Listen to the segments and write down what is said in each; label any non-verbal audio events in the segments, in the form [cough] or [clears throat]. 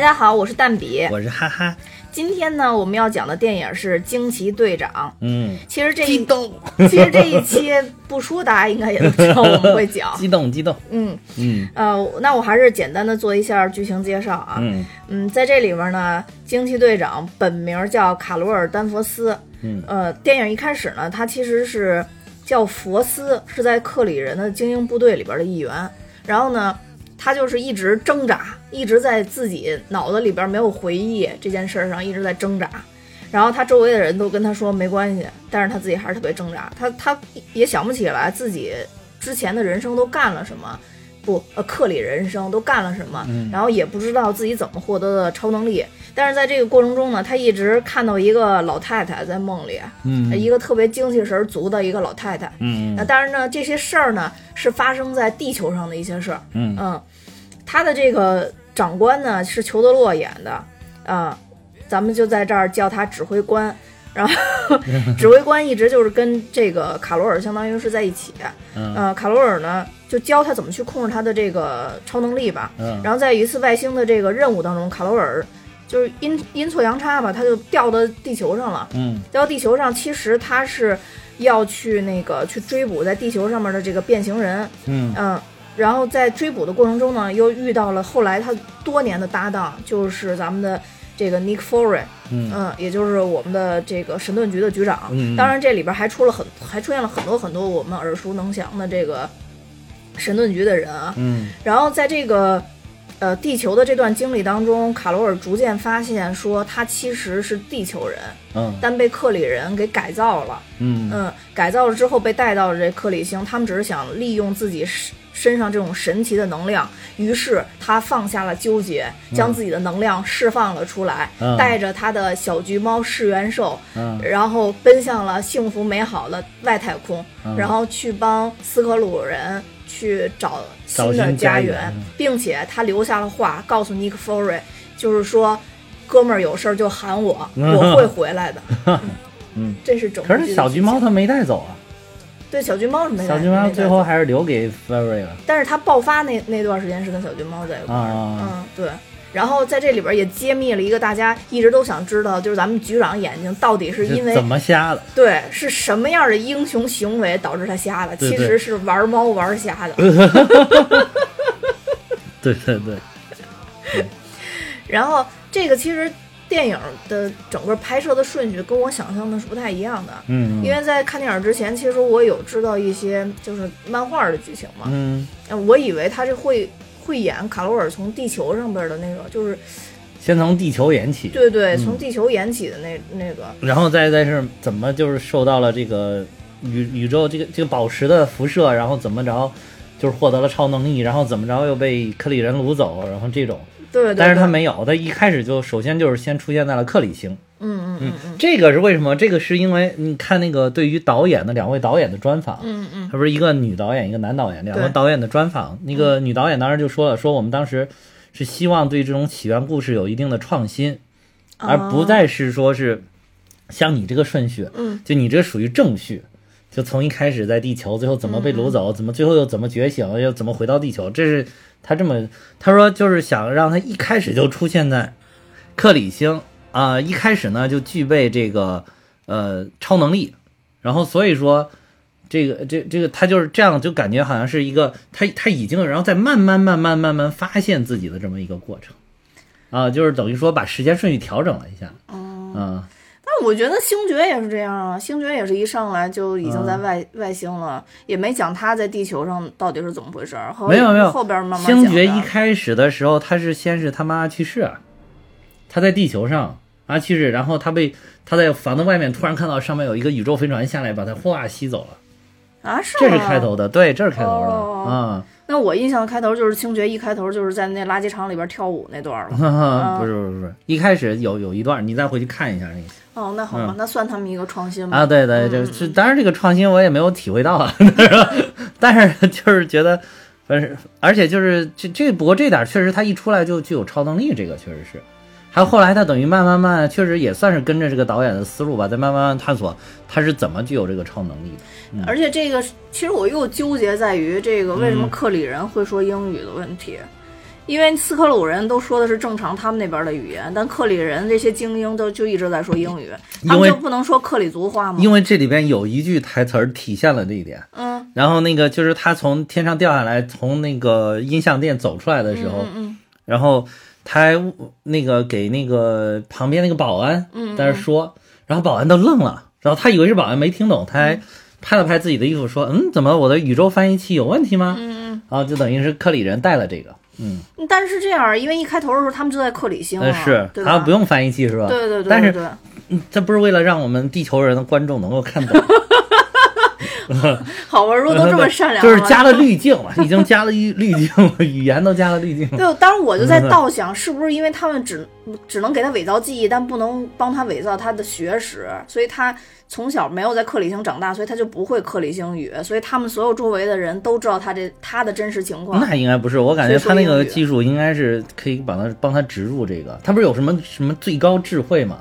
大家好，我是蛋比。我是哈哈，今天呢，我们要讲的电影是《惊奇队长》。嗯，其实这一动，[laughs] 其实这一期不说，大家应该也都知道我们会讲。[laughs] 激动，激动，嗯嗯呃，那我还是简单的做一下剧情介绍啊。嗯嗯，在这里面呢，惊奇队长本名叫卡罗尔·丹佛斯。嗯呃，电影一开始呢，他其实是叫佛斯，是在克里人的精英部队里边的一员。然后呢，他就是一直挣扎，一直在自己脑子里边没有回忆这件事儿上一直在挣扎。然后他周围的人都跟他说没关系，但是他自己还是特别挣扎。他他也想不起来自己之前的人生都干了什么，不，呃，克里人生都干了什么，然后也不知道自己怎么获得的超能力。但是在这个过程中呢，他一直看到一个老太太在梦里，嗯一个特别精气神足的一个老太太。嗯那当然呢，这些事儿呢是发生在地球上的一些事儿。嗯嗯，他的这个长官呢是裘德洛演的，啊、咱们就在这儿叫他指挥官。然后，指挥官一直就是跟这个卡罗尔相当于是在一起。嗯呃，卡罗尔呢就教他怎么去控制他的这个超能力吧。嗯然后在一次外星的这个任务当中，卡罗尔就是阴阴错阳差吧，他就掉到地球上了。嗯掉到地球上，其实他是要去那个去追捕在地球上面的这个变形人，嗯嗯，然后在追捕的过程中呢，又遇到了后来他多年的搭档，就是咱们的这个 Nick Fury，嗯嗯，也就是我们的这个神盾局的局长。嗯当然，这里边还出了很还出现了很多很多我们耳熟能详的这个神盾局的人啊。嗯然后在这个呃地球的这段经历当中，卡罗尔逐渐发现说他其实是地球人，嗯但被克里人给改造了。嗯嗯，改造了之后被带到了这克里星，他们只是想利用自己身身上这种神奇的能量，于是他放下了纠结，将自己的能量释放了出来，嗯带着他的小橘猫噬元兽，嗯然后奔向了幸福美好的外太空，嗯然后去帮斯克鲁人去找新的家园园，并且他留下了话，告诉 Nick Fury，就是说。哥们儿有事儿就喊我，我会回来的。[laughs] 嗯，这是整是小橘猫他没带走啊，对小橘猫是没带小橘猫最后还是留给 Fairy 了但是他爆发那那段时间是跟小橘猫在一块儿，啊嗯，对。然后在这里边也揭秘了一个大家一直都想知道，就是咱们局长眼睛到底是因为这怎么瞎的？对是什么样的英雄行为导致他瞎的？对对其实是玩猫玩瞎的。对 [laughs] 对对，[laughs] 然后这个其实电影的整个拍摄的顺序跟我想象的是不太一样的，嗯因为在看电影之前，其实我有知道一些就是漫画的剧情嘛，嗯，嗯我以为他是会会演卡罗尔从地球上边的那个，就是先从地球演起，对对，从地球演起的那那个，然后再再是怎么就是受到了这个宇宇宙这个这个宝石的辐射，然后怎么着就是获得了超能力，然后怎么着又被克里人掳走，然后这种，对对对，但是他没有，他一开始就首先就是先出现在了克里星，嗯嗯嗯嗯。这个是为什么？这个是因为你看那个对于导演的两位导演的专访，嗯嗯。他不是一个女导演一个男导演两个导演的专访，那个女导演当时就说了，说我们当时是希望对这种起源故事有一定的创新，而不再是说是像你这个顺序，嗯，就你这属于正序，就从一开始在地球，最后怎么被掳走，怎么最后又怎么觉醒，又怎么回到地球，这是他这么他说就是想让他一开始就出现在克里星啊、一开始呢就具备这个呃超能力，然后所以说。这个这这个他就是这样，就感觉好像是一个他他已经，然后再慢慢慢慢慢慢发现自己的这么一个过程，啊，就是等于说把时间顺序调整了一下，嗯但我觉得星爵也是这样啊，星爵也是一上来就已经在嗯。外、外星了，也没讲他在地球上到底是怎么回事儿。后没有没有。后边慢慢星爵一开始的时候，他是先是他妈去世，他在地球上啊去世，然后他被他在房子外面突然看到上面有一个宇宙飞船下来，把他哗吸走了，啊，是这是开头的，对，这是开头的哦啊，那我印象的开头就是星爵一开头就是在那垃圾场里边跳舞那段了。[laughs] 不是不是不是，一开始有有一段，你再回去看一下那个。哦，那好吧，那算他们一个创新吧。嗯啊，对对，就是当然这个创新我也没有体会到啊，[laughs] 但是 [laughs] 就是觉得，反正而且就是这这不过这点确实他一出来就具有超能力，这个确实是。还有后来他等于慢慢慢，确实也算是跟着这个导演的思路吧，在慢慢慢探索他是怎么具有这个超能力的。而且这个其实我又纠结在于这个为什么嗯克里人会说英语的问题，因为斯科鲁人都说的是正常他们那边的语言，但克里人这些精英都就一直在说英语，他们就不能说克里族话吗？因为这里边有一句台词儿体现了这一点。嗯然后那个就是他从天上掉下来，从那个音像店走出来的时候，嗯然后他还那个给那个旁边那个保安嗯在那说，然后保安都愣了，然后他以为是保安没听懂，他还拍了拍自己的衣服说：“嗯，怎么我的宇宙翻译器有问题吗？”嗯然后就等于是克里人带了这个，嗯，嗯，但是这样，因为一开头的时候他们就在克里星呃了，是？他不用翻译器是吧？对对对，但是嗯这不是为了让我们地球人的观众能够看懂，[laughs] [laughs] 好文，如果都这么善良，就是加了 [laughs] 滤镜了，已经加了滤滤镜了，语言都加了滤镜了。对，当时我就在倒想，是不是因为他们只只能给他伪造记忆，但不能帮他伪造他的学识，所以他从小没有在克里星长大，所以他就不会克里星语，所以他们所有周围的人都知道他这他的真实情况。那应该不是，我感觉他那个技术应该是可以把他帮他植入这个，他不是有什么什么最高智慧嘛？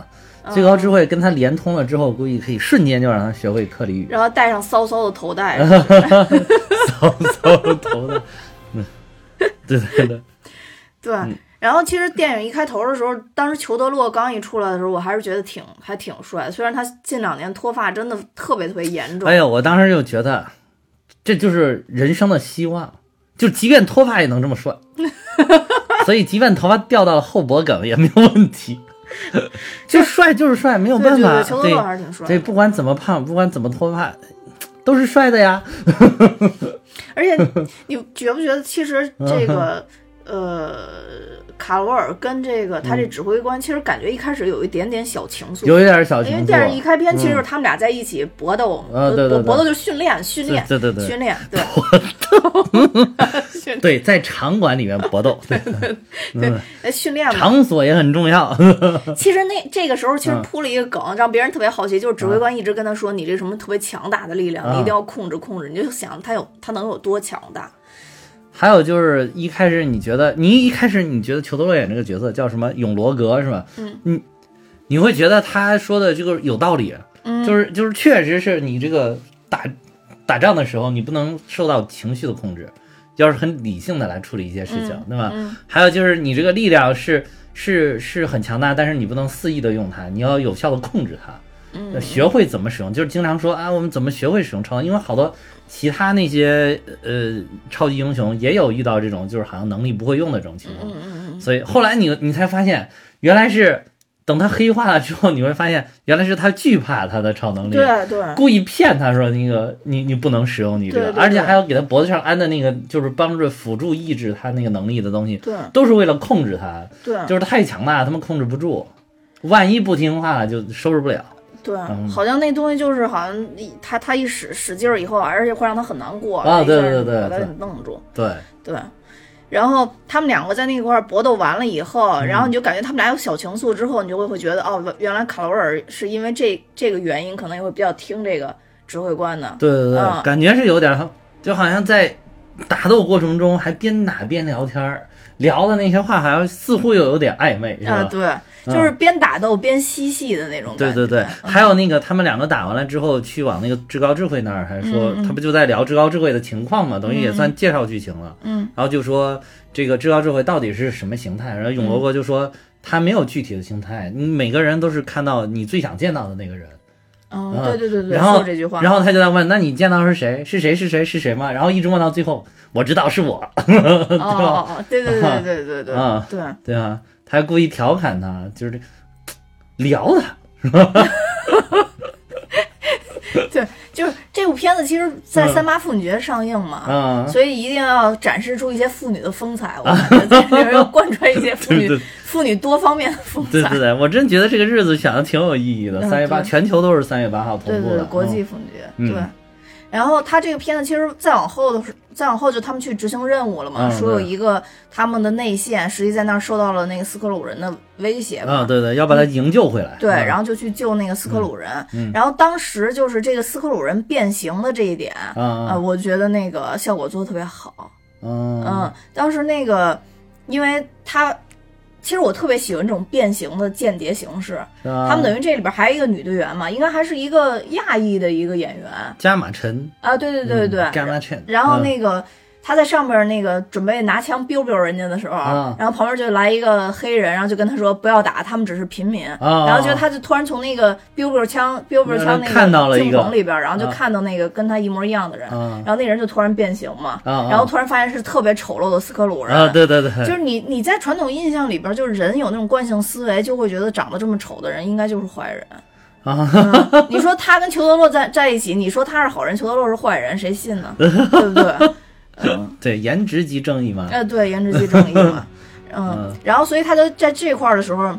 最高智慧跟他连通了之后，估计可以瞬间就让他学会克里语。然后戴上骚骚的头戴，[laughs] 骚骚的头带，嗯，对对对，对。[laughs] 然后其实电影一开头的时候，当时裘德洛刚一出来的时候，我还是觉得挺还挺帅。虽然他近两年脱发真的特别特别严重，哎呀，我当时就觉得这就是人生的希望，就即便脱发也能这么帅，[laughs] 所以即便头发掉到了后脖梗也没有问题，[laughs] 就帅就是帅，没有办法对，，裘德对洛还是挺帅的。对，不管怎么胖，不管怎么脱发，都是帅的呀。[laughs] 而且你觉不觉得，其实这个呃，卡罗尔跟这个他这指挥官，其实感觉一开始有一点点小情愫。有一点小情愫。因为电影一开篇，其实就是他们俩在一起搏斗，啊对对对搏斗就是训练，训练，对对对对训练，对，训 [laughs] 对，在场馆里面搏斗，对，对，呃 [laughs] 训练嘛。场所也很重要。[laughs] 其实那这个时候其实嗯铺了一个梗，让别人特别好奇，就是指挥官一直跟他说：“你这什么特别强大的力量，啊你一定要控制控制。”你就想他有他能有多强大？还有就是一开始你觉得，你一开始你觉得裘德洛演这个角色叫什么永罗格是吧？嗯，你你会觉得他说的这个有道理，嗯，就是就是确实是你这个打打仗的时候，你不能受到情绪的控制，要是很理性的来处理一些事情，对吧？嗯还有就是你这个力量是是是很强大，但是你不能肆意的用它，你要有效的控制它。嗯，学会怎么使用，就是经常说啊，我们怎么学会使用超能？因为好多其他那些呃超级英雄也有遇到这种就是好像能力不会用的这种情况，所以后来你你才发现，原来是等他黑化了之后，你会发现原来是他惧怕他的超能嗯，力，对对，故意骗他说那个你你不能使用你这个，而且还要给他脖子上安的那个就是帮助辅助抑制他那个能力的东西，对。都是为了控制他，对。就是太强大，他们控制不住，万一不听话了就收拾不了。对嗯，好像那东西就是好像一他他一使使劲儿以后，而且会让他很难过啊对对对把他给弄住，对，对。然后他们两个在那块儿搏斗完了以后，嗯。然后你就感觉他们俩有小情愫之后，你就会会觉得哦，原来卡罗尔是因为这这个原因，可能也会比较听这个指挥官的。对对对，嗯。感觉是有点儿，就好像在打斗过程中还边打边聊天儿，聊的那些话好像似乎又有点暧昧，是吧？啊，对，就是边打斗边嬉戏的那种感觉。对对对，嗯还有那个他们两个打完了之后，去往那个至高智慧那儿，还说、他不就在聊至高智慧的情况嘛，等于也算介绍剧情了。嗯，然后就说这个至高智慧到底是什么形态，然后永罗国就说他没有具体的形态，你每个人都是看到你最想见到的那个人。嗯，啊对对对对，然后这句话，然后他就在问，那你见到是谁？是谁？是谁？是谁吗？然后一直问到最后，我知道是我，[laughs] 哦哦哦，对对对对对对啊对，对吧？他还故意调侃他，就是这聊他，[laughs] 对，就是这部片子其实，在嗯三八妇女节上映嘛，啊，所以一定要展示出一些妇女的风采。我感觉 [laughs] 在里面要贯穿一些妇女妇女多方面的风采。对对对，我真觉得这个日子想的挺有意义的。嗯三月八，全球都是三月八号对同步的，对对，国际嗯妇女节，嗯对。然后他这个片子其实再往后的是，再往后就他们去执行任务了嘛，嗯说有一个他们的内线，实际在那儿受到了那个斯克鲁人的威胁嘛。啊，对对，要把他营救回来。对，嗯然后就去救那个斯克鲁人。嗯然后当时就是这个斯克鲁人变形的这一点，啊我觉得那个效果做的特别好。嗯嗯，当时那个，因为他其实我特别喜欢这种变形的间谍形式。他他们等于这里边还有一个女队员嘛，应该还是一个亚裔的一个演员加马陈，啊。对对对对对。加马陈，然后嗯那个。他在上面那个准备拿枪 biu biu 人家的时候，啊然后旁边就来一个黑人，然后就跟他说不要打，他们只是平民。啊然后就他就突然从那个 biu biu 枪 biu biu 枪那个镜棚里边，然后就啊看到那个跟他一模一样的人，啊然后那人就突然变形嘛，然后突然发现是特别丑陋的斯科鲁人。啊，对对对，就是你你在传统印象里边，就是人有那种惯性思维，就会觉得长得这么丑的人应该就是坏人。啊，嗯你说他跟裘德洛在在一起，你说他是好人，裘德洛是坏人，谁信呢？对不对？嗯，对，颜值即正义嘛。哎，对，颜值即正义嘛。[laughs] 嗯嗯，然后所以他就在这块儿的时候，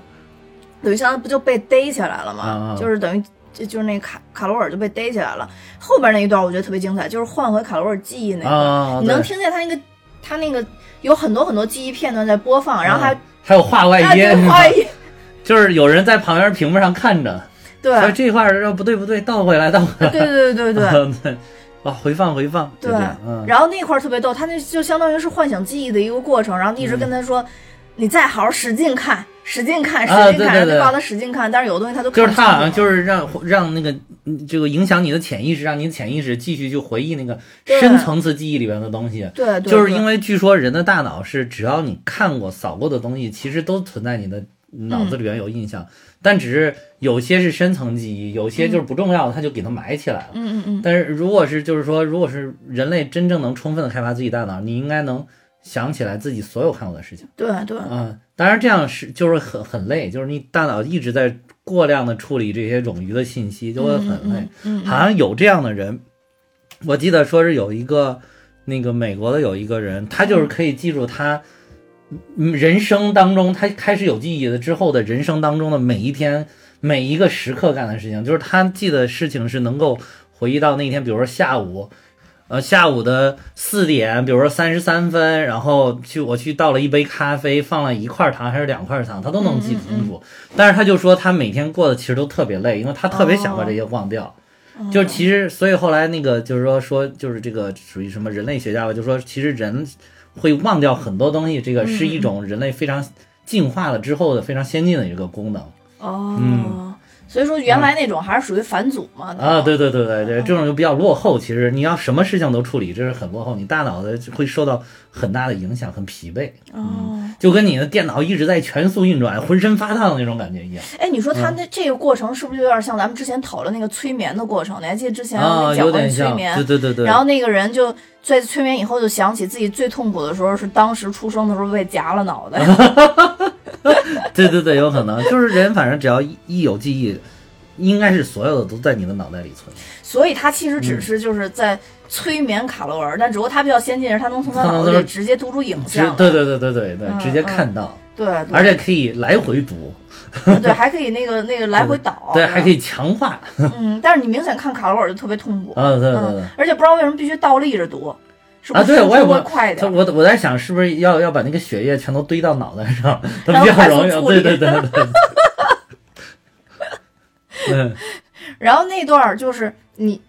等于相当于不就被逮起来了嘛？就是等于就就是那卡卡罗尔就被逮起来了。后边那一段我觉得特别精彩，就是换回卡罗尔记忆那个，啊，你能听见他那个他那个有很多很多记忆片段在播放，然后还嗯还有话外音就是有人在旁边屏幕上看着，对所以这块儿不对不对，倒回来倒回来，对对对对对。[laughs] 啊，回放回放，就对，嗯，然后那块儿特别逗，他那就相当于是唤醒记忆的一个过程，然后一直跟他说，你再好好使劲看，使劲看，使啊劲看，对对对然后就告诉他使劲看，但是有的东西他都就是他好像就是让让那个嗯这个影响你的潜意识，让你的潜意识继续去回忆那个深层次记忆里边的东西。对对，就是因为为据说人的大脑是只要你看过、扫过的东西，其实都存在你的脑子里边有印象，但只是有些是深层记忆，有些就是不重要的，他就给它埋起来了。嗯嗯嗯，但是如果是就是说，如果是人类真正能充分的开发自己大脑，你应该能想起来自己所有看过的事情。对对嗯，当然这样是就是很很累，就是你大脑一直在过量的处理这些冗余的信息，就会很累。嗯，嗯好像有这样的人，我记得说是有一个那个美国的有一个人，他就是可以记住他嗯人生当中他开始有记忆的之后的人生当中的每一天每一个时刻干的事情，就是他记得事情是能够回忆到那天，比如说下午。呃，下午的四点，比如说三十三分，然后去我去倒了一杯咖啡，放了一块糖还是两块糖，他都能记清楚。但是他就说他每天过得其实都特别累，因为他特别想把这些忘掉。就是其实，所以后来那个就是说说就是这个属于什么人类学家吧，就说其实人会忘掉很多东西，这个是一种人类非常进化了之后的非常先进的一个功能哦，嗯所以说原来那种还是属于返祖嘛？啊。对对对对对，这种就比较落后。其实你要什么事情都处理，这是很落后，你大脑的会受到很大的影响，很疲惫，哦，就跟你的电脑一直在全速运转，浑身发烫那种感觉一样哎，你说嗯他那这个过程是不是有点像咱们之前讨论那个催眠的过程？你还记得之前我啊，们讲过催眠对？对对对。然后那个人就在催眠以后就想起自己最痛苦的时候是当时出生的时候被夹了脑袋。[laughs] 对对对，有可能就是人，反正只要一一有记忆，应该是所有的都在你的脑袋里存。所以他其实嗯只是就是在催眠卡罗尔，但只不过他比较先进，是他能从他脑子里直接读出影像。对对对对对对，嗯直接看到，对对，而且可以来回读，对还可以那个那个来回倒，对，还可以强化。[laughs] 嗯，但是你明显看卡罗尔就特别痛苦，啊，对对对嗯，。而且不知道为什么必须倒立着读，是不啊，是对，我也会我快一点？我我在想，是不是要要把那个血液全都堆到脑袋上，[laughs] 它比较容易。对对对对对。[laughs] 嗯，然后那段儿就是你，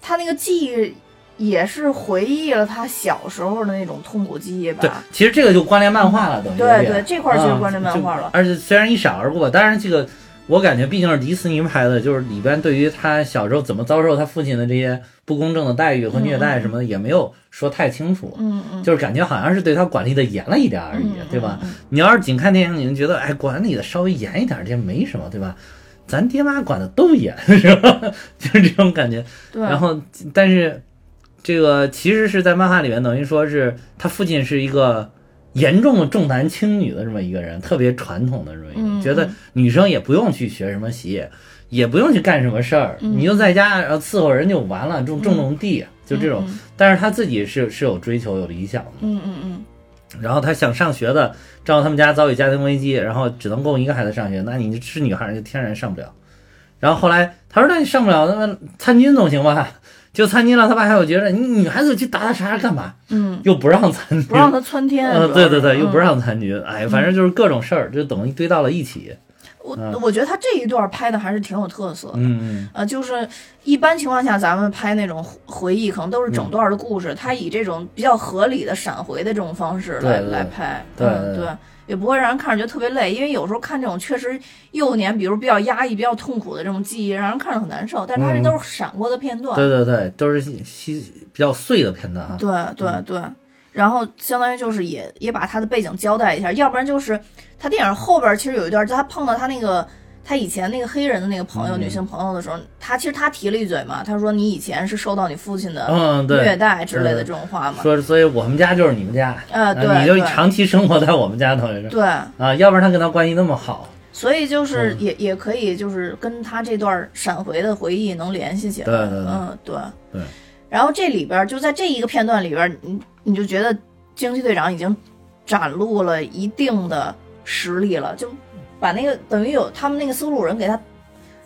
他那个记忆也是回忆了他小时候的那种痛苦记忆吧对吧？，其实这个就关联漫画了，等于对对这块儿就是啊关联漫画了就而且虽然一闪而过，当然这个我感觉毕竟是迪士尼拍的，就是里边对于他小时候怎么遭受他父亲的这些不公正的待遇和虐待什么的，也没有说太清楚。嗯嗯，就是感觉好像是对他管理的严了一点而已，嗯对吧？嗯你要是仅看电影，你就觉得哎，管理的稍微严一点，这没什么，对吧？咱爹妈管的都严，[laughs] 是吧？就是这种感觉。对，然后，但是这个其实是在漫画里面，等于说是他父亲是一个严重的重男轻女的这么一个人，特别传统的这么一个人，嗯觉得女生也不用去学什么习，也不用去干什么事儿，嗯你就在家然后伺候人就完了，种种种地，就这种。嗯但是他自己是是有追求、有理想的。嗯嗯嗯然后他想上学的，正好他们家遭遇家庭危机，然后只能供一个孩子上学，那你是女孩儿就天然上不了。然后后来他说：“那你上不了，那么参军总行吧？”就参军了，他爸还有觉得你女孩子去打打杀杀干嘛？嗯，[laughs] 又不让参军，不让他窜天，呃，主要是对对对，又不。嗯让参军，哎，反正就是各种事儿，就等于堆到了一起。我我觉得他这一段拍的还是挺有特色的。嗯呃，就是一般情况下，咱们拍那种回忆，可能都是嗯整段的故事，他以这种比较合理的闪回的这种方式来来拍，对嗯，对对，也不会让人看着觉得特别累，因为有时候看这种确实幼年，比如比较压抑、比较痛苦的这种记忆，让人看着很难受。但是它这嗯都是闪过的片段，对对对，都是稀稀比较碎的片段哈。对对对。然后相当于就是也也把他的背景交代一下，要不然就是他电影后边其实有一段，就他碰到他那个他以前那个黑人的那个朋友、嗯。女性朋友的时候，他其实他提了一嘴嘛，他说你以前是受到你父亲的虐待之类的嗯这种话嘛，说，所以我们家就是你们家，呃，啊对你就长期生活在我们家，等于是。对，啊，要不然他跟他关系那么好，所以就是嗯。也、也可以就是跟他这段闪回的回忆能联系起来，对对对。嗯对。对。然后这里边就在这一个片段里边，你你就觉得惊奇队长已经展露了一定的实力了，就把那个等于有他们那个斯库鲁人给他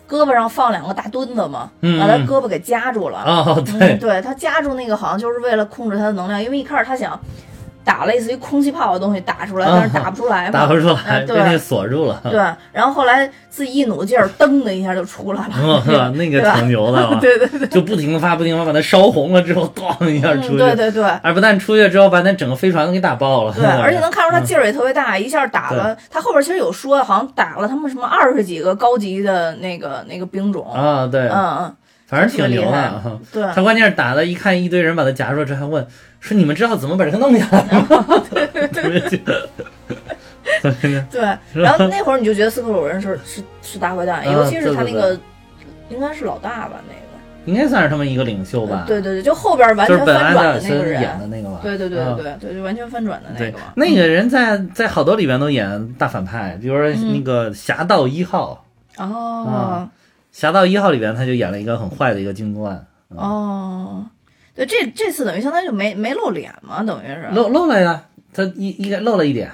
胳膊上放两个大墩子嘛，把他胳膊给夹住了。哦，嗯，对，对他夹住那个好像就是为了控制他的能量，因为一开始他想打类似于空气炮的东西打出来，但是打不出来嘛，打不出来，被那锁住了，对，然后后来自己一努劲儿，噔的一下就出来了？那个挺牛的啊，[laughs] 对对对，就不停的发，不停的把它烧红了之后，咣一下出嗯，去，对对对。而不但出去之后把那整个飞船都给打爆了，对，而且 [laughs] 能看出他嗯劲儿也特别大，一下打了。他后边其实有说，好像打了他们什么二十几个高级的那个那个兵种。啊，对，嗯嗯，反正挺牛的啊。对，他关键是打的，一看一堆人把他夹住了之后，还问说：“你们知道怎么把这个弄下来吗？” [laughs] 对。然后那会儿你就觉得斯克鲁人是是是大坏蛋，嗯尤其是他那个应该是老大吧，那个。应该算是他们一个领袖吧？对对对，就后边完全翻转的那个人。演的那个吧？对对对啊对对，就完全翻转的那个嘛。，那个人在在好多里边都演大反派，比如说嗯那个《侠盗一号》，哦《侠盗一号》里边他就演了一个很坏的一个军官，哦，对，这这次等于相当于就没没露脸嘛，等于是露露了呀，他一一个露了一点，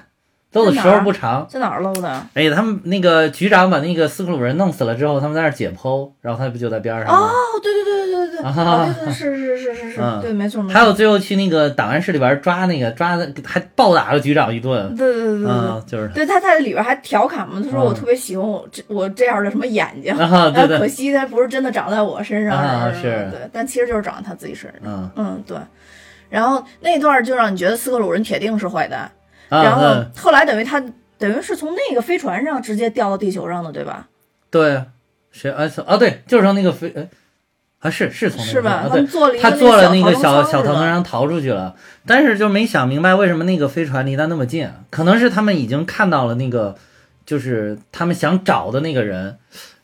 露的时候不长。在哪儿露的？哎，他们那个局长把那个斯克鲁人弄死了之后，他们在那儿解剖，然后他不就在边上吗？哦，对对对对对对，啊哦对对是是是是是，嗯对，没错没错。还有最后去那个档案室里边抓那个抓的，还暴打了局长一顿。对对对对就是对，他在里边还调侃嘛，他说嗯我特别喜欢我这我这样的什么眼睛，啊，对对，但可惜他不是真的长在我身上，啊是是对，但其实就是长在他自己身上。嗯嗯，对。然后那段就让你觉得斯克鲁人铁定是坏蛋，啊，然后嗯后来等于他等于是从那个飞船上直接掉到地球上的，对吧？对，谁啊？啊，对，就是从那个飞，呃啊是是从那个是吧？他，做了他坐了那个个小小逃逃生舱是吧生舱逃出去了，但是就没想明白为什么那个飞船离他那么近，可能是他们已经看到了那个，就是他们想找的那个人。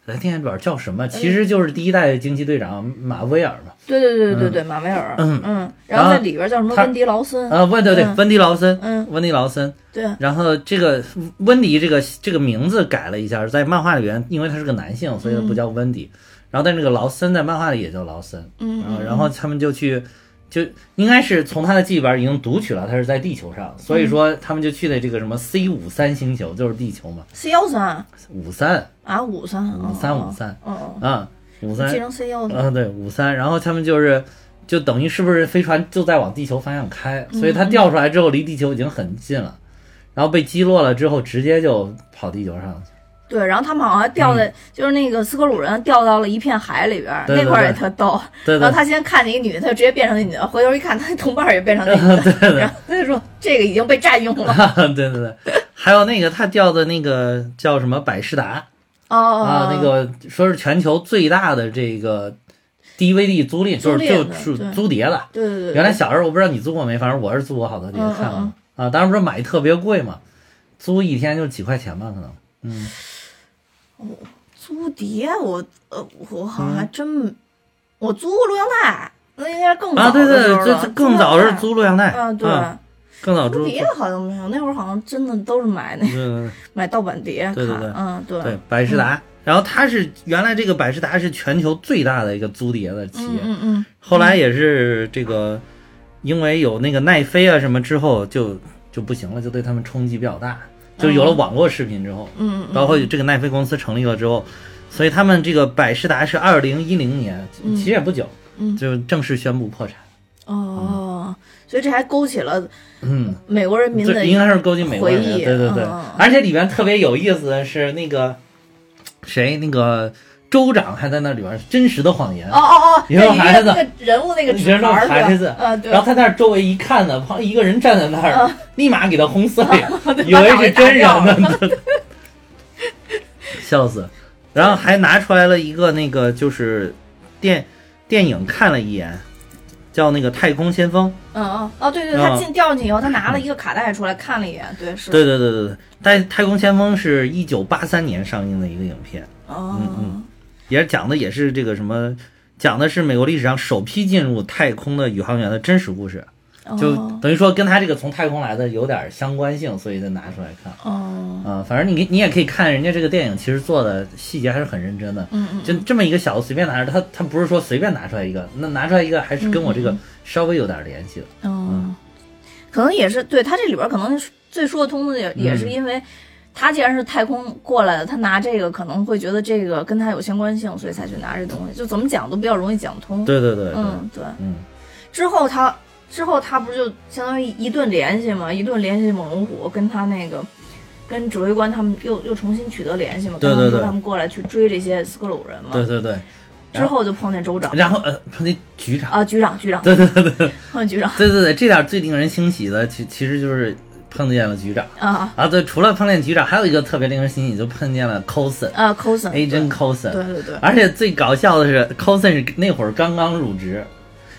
来，电影短叫什么？其实就是第一代惊奇队长马威尔嘛。对对对对对，马威尔，嗯嗯，然后然后在里边叫什么温迪劳森，啊，温对对，嗯温迪劳森，嗯，温迪劳森。对，然后这个温迪这个这个名字改了一下，在漫画里边，因为他是个男性，所以他不叫温迪。然后但那个劳森在漫画里也叫劳森。嗯啊，然后他们就去，就应该是从他的记忆里边已经读取了他是在地球上，所以说他们就去的这个什么 C 五三星球，就是地球嘛，C 幺三。五三。啊，五三，五三五三。啊，五三。继承 C 幺，啊对五三，然后他们就是。就等于是不是飞船就在往地球方向开，所以它掉出来之后离地球已经很近了，然后被击落了之后直接就跑地球上去。对，然后他们好像还掉在，就是那个斯科鲁人掉到了一片海里边，对对那块儿也特逗。对对然后他先看见一个女的，他就直接变成那女的，回头一看，他同伴儿也变成那女的，然后他就说这个已经被占用了。[laughs] 对对对，还有那个他掉的那个叫什么百事达哦啊，那个说是全球最大的这个 DVD 租赁，就是就是租碟的。对对对，原来小时候我不知道你租过没，反正我是租过好多碟嗯嗯看了啊。当时不是买特别贵嘛，租一天就几块钱吧，可能。嗯，租碟，我呃，我好像还嗯真，我租过录像带，那应该是更早啊，对对的时候，这了这更早是租租录像带啊，对。啊更早租。碟好像没有，那会儿好像真的都是买那对对 [laughs] 买盗版碟看，对对对嗯，对，对，百事达。然后它是原来这个百事达是全球最大的一个租碟的企业，嗯嗯嗯，后来也是这个，因为有那个奈飞啊什么之后就就不行了，就对他们冲击比较大。就有了网络视频之后，嗯嗯包括这个奈飞公司成立了之后，所以他们这个百事达是二零一零年，嗯。其实也不久，嗯。就正式宣布破产。哦，所以这还勾起了嗯，美国人民的这应该是勾起美国人的，回忆对对对。而且里面特别有意思的是那个谁，那个州长还在那里边真实的谎言。哦哦哦，以后那孩子那个人物那个纸人物牌孩子是吧？啊，对。然后他那周围一看呢，旁一个人站在那儿，嗯。立马给他轰碎，[laughs] 了以为是真人呢，笑死。然后还拿出来了一个那个就是电电影看了一眼，叫那个太空先锋。嗯嗯哦，对对，他进掉进去以后，他拿了一个卡带出来看了一眼，对是。对对对对对，但太空先锋是一九八三年上映的一个影片，哦，嗯嗯，也是讲的也是这个什么，讲的是美国历史上首批进入太空的宇航员的真实故事，就哦等于说跟他这个从太空来的有点相关性，所以再拿出来看。哦，啊、反正你你也可以看人家这个电影，其实做的细节还是很认真的。嗯嗯，就这么一个小的随便拿着，他他不是说随便拿出来一个，那拿出来一个还是跟我这个稍微有点联系的。嗯，可能也是对他这里边可能最说得通的也也嗯是因为。他既然是太空过来的，他拿这个可能会觉得这个跟他有相关性，所以才去拿这东西。就怎么讲都比较容易讲通。对对对对，嗯，对。嗯之后他之后他不就相当于一顿联系嘛，一顿联系猛龙虎跟他那个跟指挥官他们又又重新取得联系嘛，对对对跟他们说他们过来去追这些斯克鲁人嘛。对对对。之后就碰见州长然后呃，碰见局长，啊，局长局长，对对对对 [laughs] 碰见局长对对对，这点最令人欣喜的，其其实就是碰见了局长啊啊。对，除了碰见局长，还有一个特别令人欣喜，就碰见了 Coulson 啊，Coulson Agent Coulson。对对对，而且最搞笑的是，Coulson 是那会儿刚刚入职。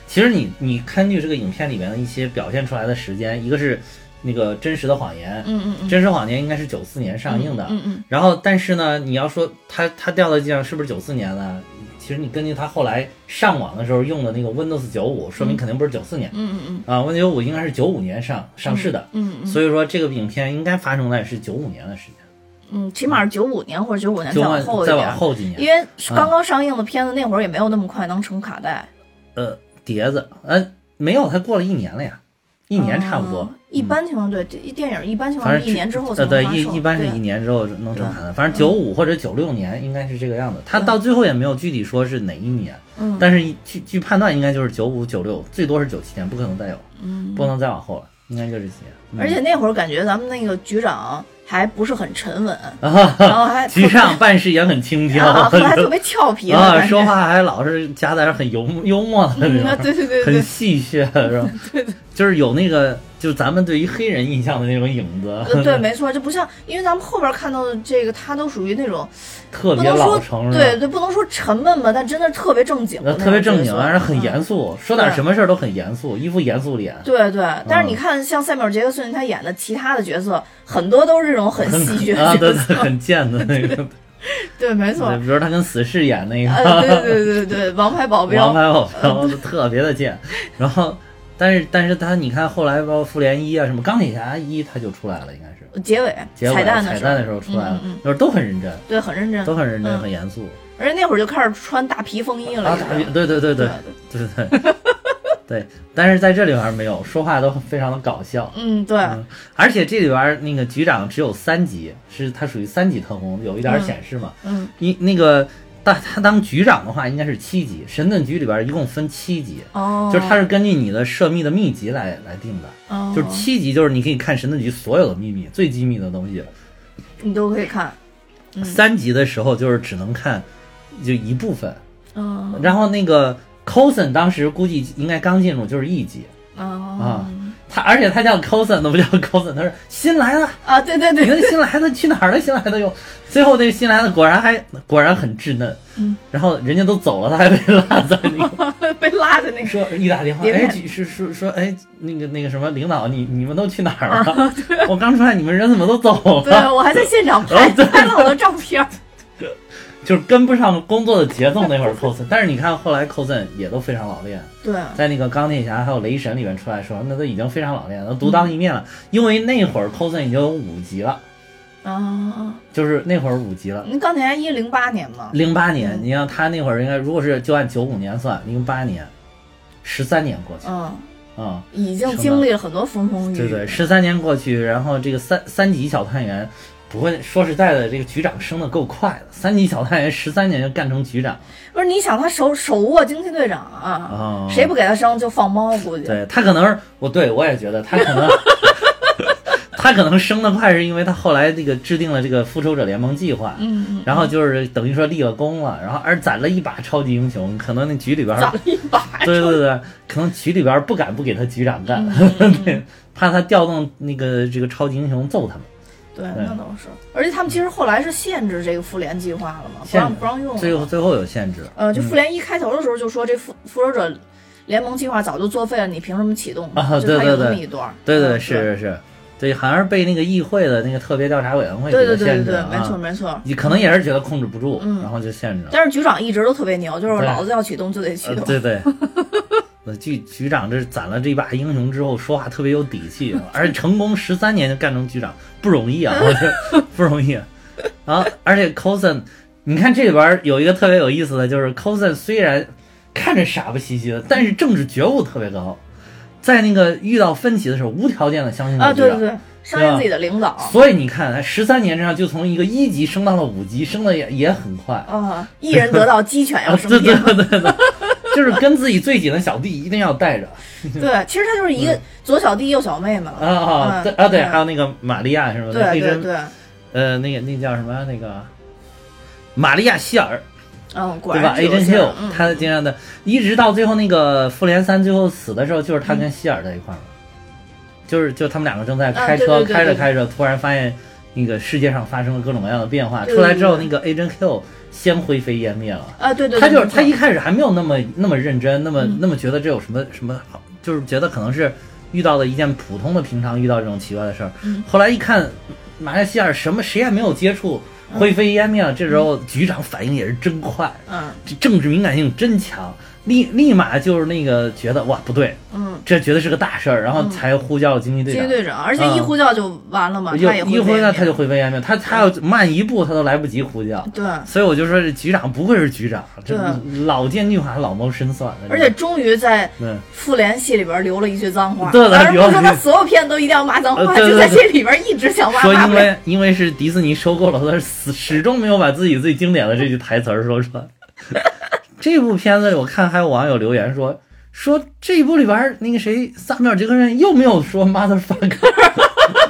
其实你你根据这个影片里面的一些表现出来的时间，一个是那个真实的谎言，嗯嗯嗯，真实谎言应该是九四年上映的。嗯嗯然后，但是呢，你要说他他掉到地上是不是九四年呢？其实你根据他后来上网的时候用的那个 Windows 九五，说明肯定不是九四年。嗯嗯嗯。啊，Windows 九五应该是九五年上上市的，嗯嗯所以说这个影片应该发生在是九五年的时间，嗯，起码是九五年或者九五年再往后五再一点，往后几年，因为刚刚上映的片子那会儿也没有那么快能成卡带，呃，碟子，呃，没有，它过了一年了呀，一年差不多。哦一般情况对，这一电影一般情况是一年之后才呃，对，一一般是一年之后能正常的，反正九五或者九六年应该是这个样子。他到最后也没有具体说是哪一年，嗯但是据据判断应该就是九五九六，最多是九七年，不可能再有，嗯，不能再往后了，应该就这些。嗯而且那会儿感觉咱们那个局长还不是很沉稳，[laughs] 啊，然后还局长办事也很轻佻，[laughs] 啊，还特别俏皮啊，说话还老是夹杂着很幽默幽默的那嗯，啊种，对对对很。戏谑，是吧？就是有那个，就是咱们对于黑人印象的那种影子，呃，对，[laughs] 没错，就不像，因为咱们后边看到的这个，他都属于那种特别不能说老成，对对，不能说沉闷吧，但真的特别正经特别正经，而且很嗯严肃，说点什么事儿都很严肃，一副严肃脸。对对，但是嗯你看，像塞缪尔·杰克逊他演的其他的角色，很多都是这种很戏谑 [laughs] 啊，对对，的。很贱的那个，[laughs] 对，没错对，。比如他跟死侍演那呃，个对对对对，王牌保镖王，牌保镖，特别的贱。然后，但是但是他，你看后来包括复联一啊，什么钢铁侠一，他就出来了，应该是。结尾，彩蛋彩蛋的时候出来了，就是都很认真。对，很认真。都很认真，很严肃。而且那会儿就开始穿大皮风衣了。对对对对。对对对。对，[laughs] 但是在这里边没有，说话都非常的搞笑。嗯，对。而且这里边那个局长只有三级，是他属于三级特工，有一点显示嘛。嗯。一，那个。当他当局长的话应该是七级，神盾局里边一共分七级，哦，就是他是根据你的涉密的秘籍来来定的。哦，就是七级，就是你可以看神盾局所有的秘密、最机密的东西。你都可以看，嗯。三级的时候就是只能看就一部分，嗯，然后那个 Coulson 当时估计应该刚进入就是一级，哦他而且他叫 Coulson 都不叫 Coulson，他说新来的，啊，对对你对，看新来的去哪儿了？新来的又，最后那个新来的果然还果然很稚嫩，嗯，然后人家都走了，他还被落在那个。[laughs] 被拉在那个，说一打电话，别哎，别是说说哎，那个那个什么领导，你你们都去哪儿啊了？我刚出来，你们人怎么都走了对了？我还在现场拍哦拍了我的照片儿，就是跟不上工作的节奏那会儿 Coulson，[laughs] 但是你看后来 Coulson 也都非常老练，对，在那个钢铁侠还有雷神里面出来的时候，那都已经非常老练了，都独当一面了。因为那会儿 Coulson 已经有五级了，啊，就是那会儿五级了。那钢铁侠一零八年嘛，零八年，你像他那会儿应该，如果是就按九五年算，零八年，十三年过去，嗯，啊、已经经历了很多风风雨雨，对对，十三年过去，然后这个三三级小探员，不过说实在的，这个局长升的够快的，三级小探员十三年就干成局长。不是你想他手手握惊奇队长啊，啊！谁不给他升就放猫，估计，对他可能是我对我也觉得他可能 [laughs] 他可能升的快，是因为他后来这个制定了这个复仇者联盟计划，嗯嗯，然后就是等于说立了功了，然后而攒了一把超级英雄，可能那局里边儿攒了一把，对对对，可能局里边儿不敢不给他局长干，嗯。[laughs] 对，怕他调动那个这个超级英雄揍他们。对，那倒是，而且他们其实后来是限制这个复联计划了嘛，不让不让用了，最后最后有限制，呃，就嗯。复联一开头的时候就说这复复仇者联盟计划早就作废了，你凭什么启动？啊对对对那么一段儿，对对嗯是是是，对，好像是被那个议会的那个特别调查委员会对给对对对对，他限制了没错啊。没错。你可能也是觉得控制不住，嗯。然后就限制了。但是局长一直都特别牛，就是老子要启动就得启动。呃对对，那局局长这攒了这把英雄之后，说话特别有底气，而且成功十三年就干成局长，不容易啊，我觉得 [laughs] 不容易。然后，而且 Coulson，你看这里边有一个特别有意思的，就是 Coulson 虽然看着傻不兮兮的，但是政治觉悟特别高，在那个遇到分歧的时候，无条件的相信啊。对对对，相信自己的领导所以你看，他十三年这样就从一个一级升到了五级，升的也也很快。啊，一人得道，鸡犬要升天。对对对，就是跟自己最紧的小弟一定要带着。[laughs] 对，其实他就是一个左小弟右小妹嘛。啊啊嗯对啊对，嗯还有那个玛利亚是吧？对对对，呃，那个那叫什么？那个玛利亚希尔嗯，果对吧？Agent 然是有馅 Hill，儿嗯他经常的，一直到最后那个复联三最后死的时候，就是他跟希尔在一块儿了，就是就他们两个正在开车，开着开着，突然发现那个世界上发生了各种各样的变化，出来之后，那个 Agent Hill 先灰飞烟灭了。啊，对对，他就是他一开始还没有那么那么认真，那么、嗯那么觉得这有什么什么好，就是觉得可能是遇到了一件普通的平常遇到这种奇怪的事儿。嗯后来一看，马来西亚什么谁也没有接触，灰飞烟灭了。这时候局长反应也是真快，嗯这政治敏感性真强，立立马就是那个觉得哇不对，嗯，这绝对是个大事儿，然后才呼叫了惊奇队长。惊奇队长，而且嗯一呼叫就完了嘛，又他也一呼叫他就灰飞烟灭，他他要慢一步他都来不及呼叫。对。所以我就说这局长不愧是局长，这对老奸巨猾，老谋深算的。而且终于在复联戏里边留了一句脏话，对的当然不是说他所有片都一定要骂脏话，呃对对就在这里边一直想骂。说因为因为是迪士尼收购了，他始始终没有把自己最经典的这句台词儿说出来。这部片子我看还有网友留言说说这一部里边那个谁萨缪尔杰克逊又没有说 motherfucker，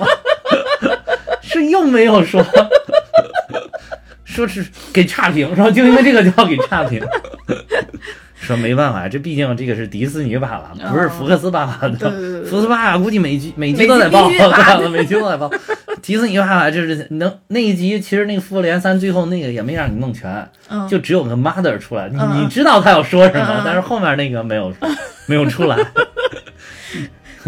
[laughs] 是又没有说，[laughs] 说是给差评，说就因为这个就要给差评。说没办法，这毕竟这个是迪士尼爸爸，不是福克斯爸爸的。福克斯爸爸估计每集每集都得报，每集都得报。[laughs] 迪士尼爸爸就是能那一集，其实那个复联三最后那个也没让你弄全，嗯，就只有个 mother 出来，你嗯你知道他要说什么但是后面那个没有没有出来。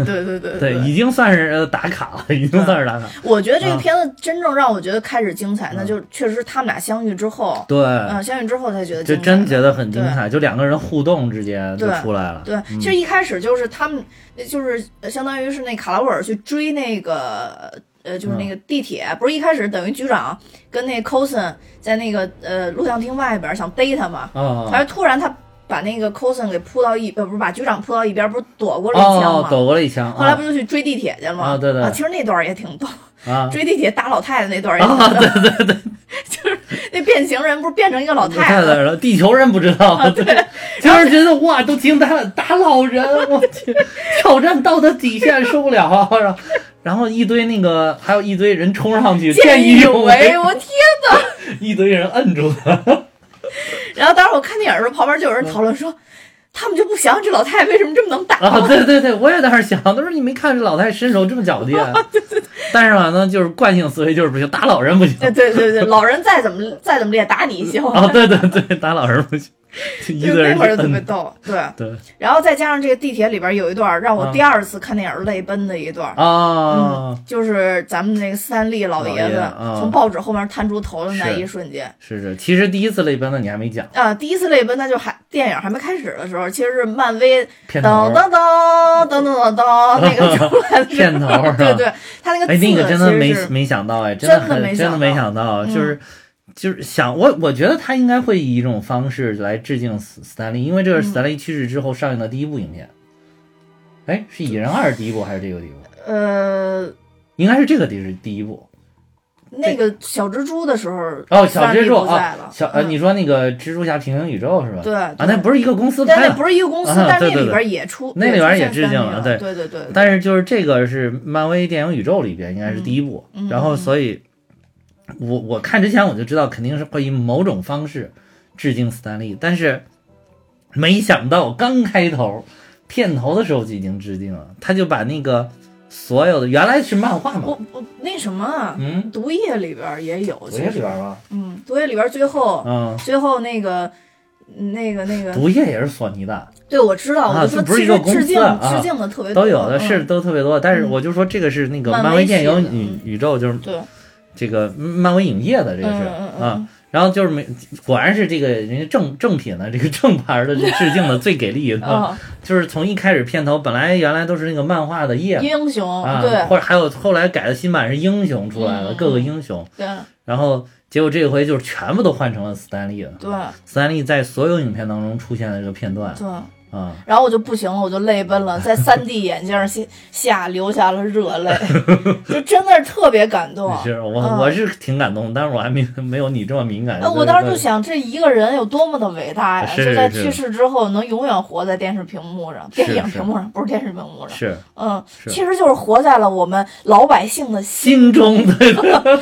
[laughs] 对对对对，已经算是呃打卡了，已经算是打卡。[laughs] 我觉得这个啊片子真正让我觉得开始精彩，那就确实是他们俩相遇之后，对，嗯，相遇之后才觉得就真觉得很精彩，就两个人互动之间就出来了。对，其实一开始就是他们，就是呃相当于是那卡劳尔去追那个。呃，就是那个地铁，不是一开始等于局长跟那 Coulson 在那个呃录像厅外边想逮他嘛，啊还是突然他把那个 Coulson 给扑到一呃不是把局长扑到一边，不是躲过了一枪哦吗？，躲过了一枪。后来不就去追地铁去了吗？啊对对其实那段也挺逗，[laughs] 啊，追地铁打老太太那段儿也挺逗，对对对，[laughs] 就是那变形人不是变成一个老太太太了，地球人不知道，对，就是觉得哇，都惊呆了，打老人，我去，挑战道德底线受不了啊，然后然后一堆那个，还有一堆人冲上去，见义义勇为，我天哪！[laughs] 一堆人摁住他，然后当时我看电影的时候，旁边就有人讨论说，他们就不想想这老太太为什么这么能打啊，对对对，我也当时想，他说你没看这老太太身手这么矫健，对对对但是吧，那就是惯性思维就是不行，打老人不行，对对对对，老人再怎么再怎么练，打你一 [laughs] 行。啊，对对对，打老人不行，就一 [laughs] 就那会儿就特别，逗，对，对。然后再加上这个地铁里边有一段让我啊第二次看电影泪奔的一段，啊，就是咱们那个斯坦利老爷子从报纸后面探出头的那一瞬间，是是，其实第一次泪奔的你还没讲，啊，第一次泪奔，那就还电影还没开始的时候，其实是漫威噔噔噔噔噔噔噔那个出来的片头对对，他那个字哎，那个真的没没想到哎，真的真的没想到就是，嗯就是想我我觉得他应该会以一种方式来致敬斯斯坦利，因为这是斯坦利去世之后上映的第一部影片。哎，是《蚁人二》第一部还是这个第一部？呃，应该是这个第是第一部那个小蜘蛛的时候，哦，小蜘蛛啊小呃，嗯你说那个蜘蛛侠平行宇宙是吧？对啊，那不是一个公司拍的，但那不是一个公司，啊但那里边也出，那里边也致敬了对对对对，但是就是这个是漫威电影宇宙里边应该是第一部，嗯然后所以，我我看之前我就知道肯定是会以某种方式致敬斯坦利，但是没想到刚开头片头的时候就已经致敬了，他就把那个所有的原来是漫画嘛，我我那什么啊，嗯，毒液里边也有，毒液里边吗，嗯，毒液里边最后嗯最后那个那个那个，毒液也是索尼的，对我知道，啊我就说这不是其实致敬啊致敬的特别多都有的，嗯是都特别多。但是嗯我就说这个是那个漫漫威电影宇嗯宇宙，就是对，这个漫威影业的这个是啊。然后就是没，果然是这个人家正正品的这个正牌的这致敬的最给力的，啊，就是从一开始片头本来原来都是那个漫画的叶英雄啊，对或者还有后来改的新版是英雄出来了，各个英雄，对然后结果这回就是全部都换成了斯坦利了。对斯坦利在所有影片当中出现的这个片段对。啊，然后我就不行了，我就泪奔了，在3 D [laughs] 眼镜下下流下了热泪，[laughs] 就真的是特别感动。是我嗯我是挺感动，但是我还没没有你这么敏感。那我当时就想，这一个人有多么的伟大呀！是是就在去世之后，能永远活在电视屏幕上、电影屏幕上，不是电视屏幕上。是嗯，是其实就是活在了我们老百姓的心，心中的 [laughs] 真的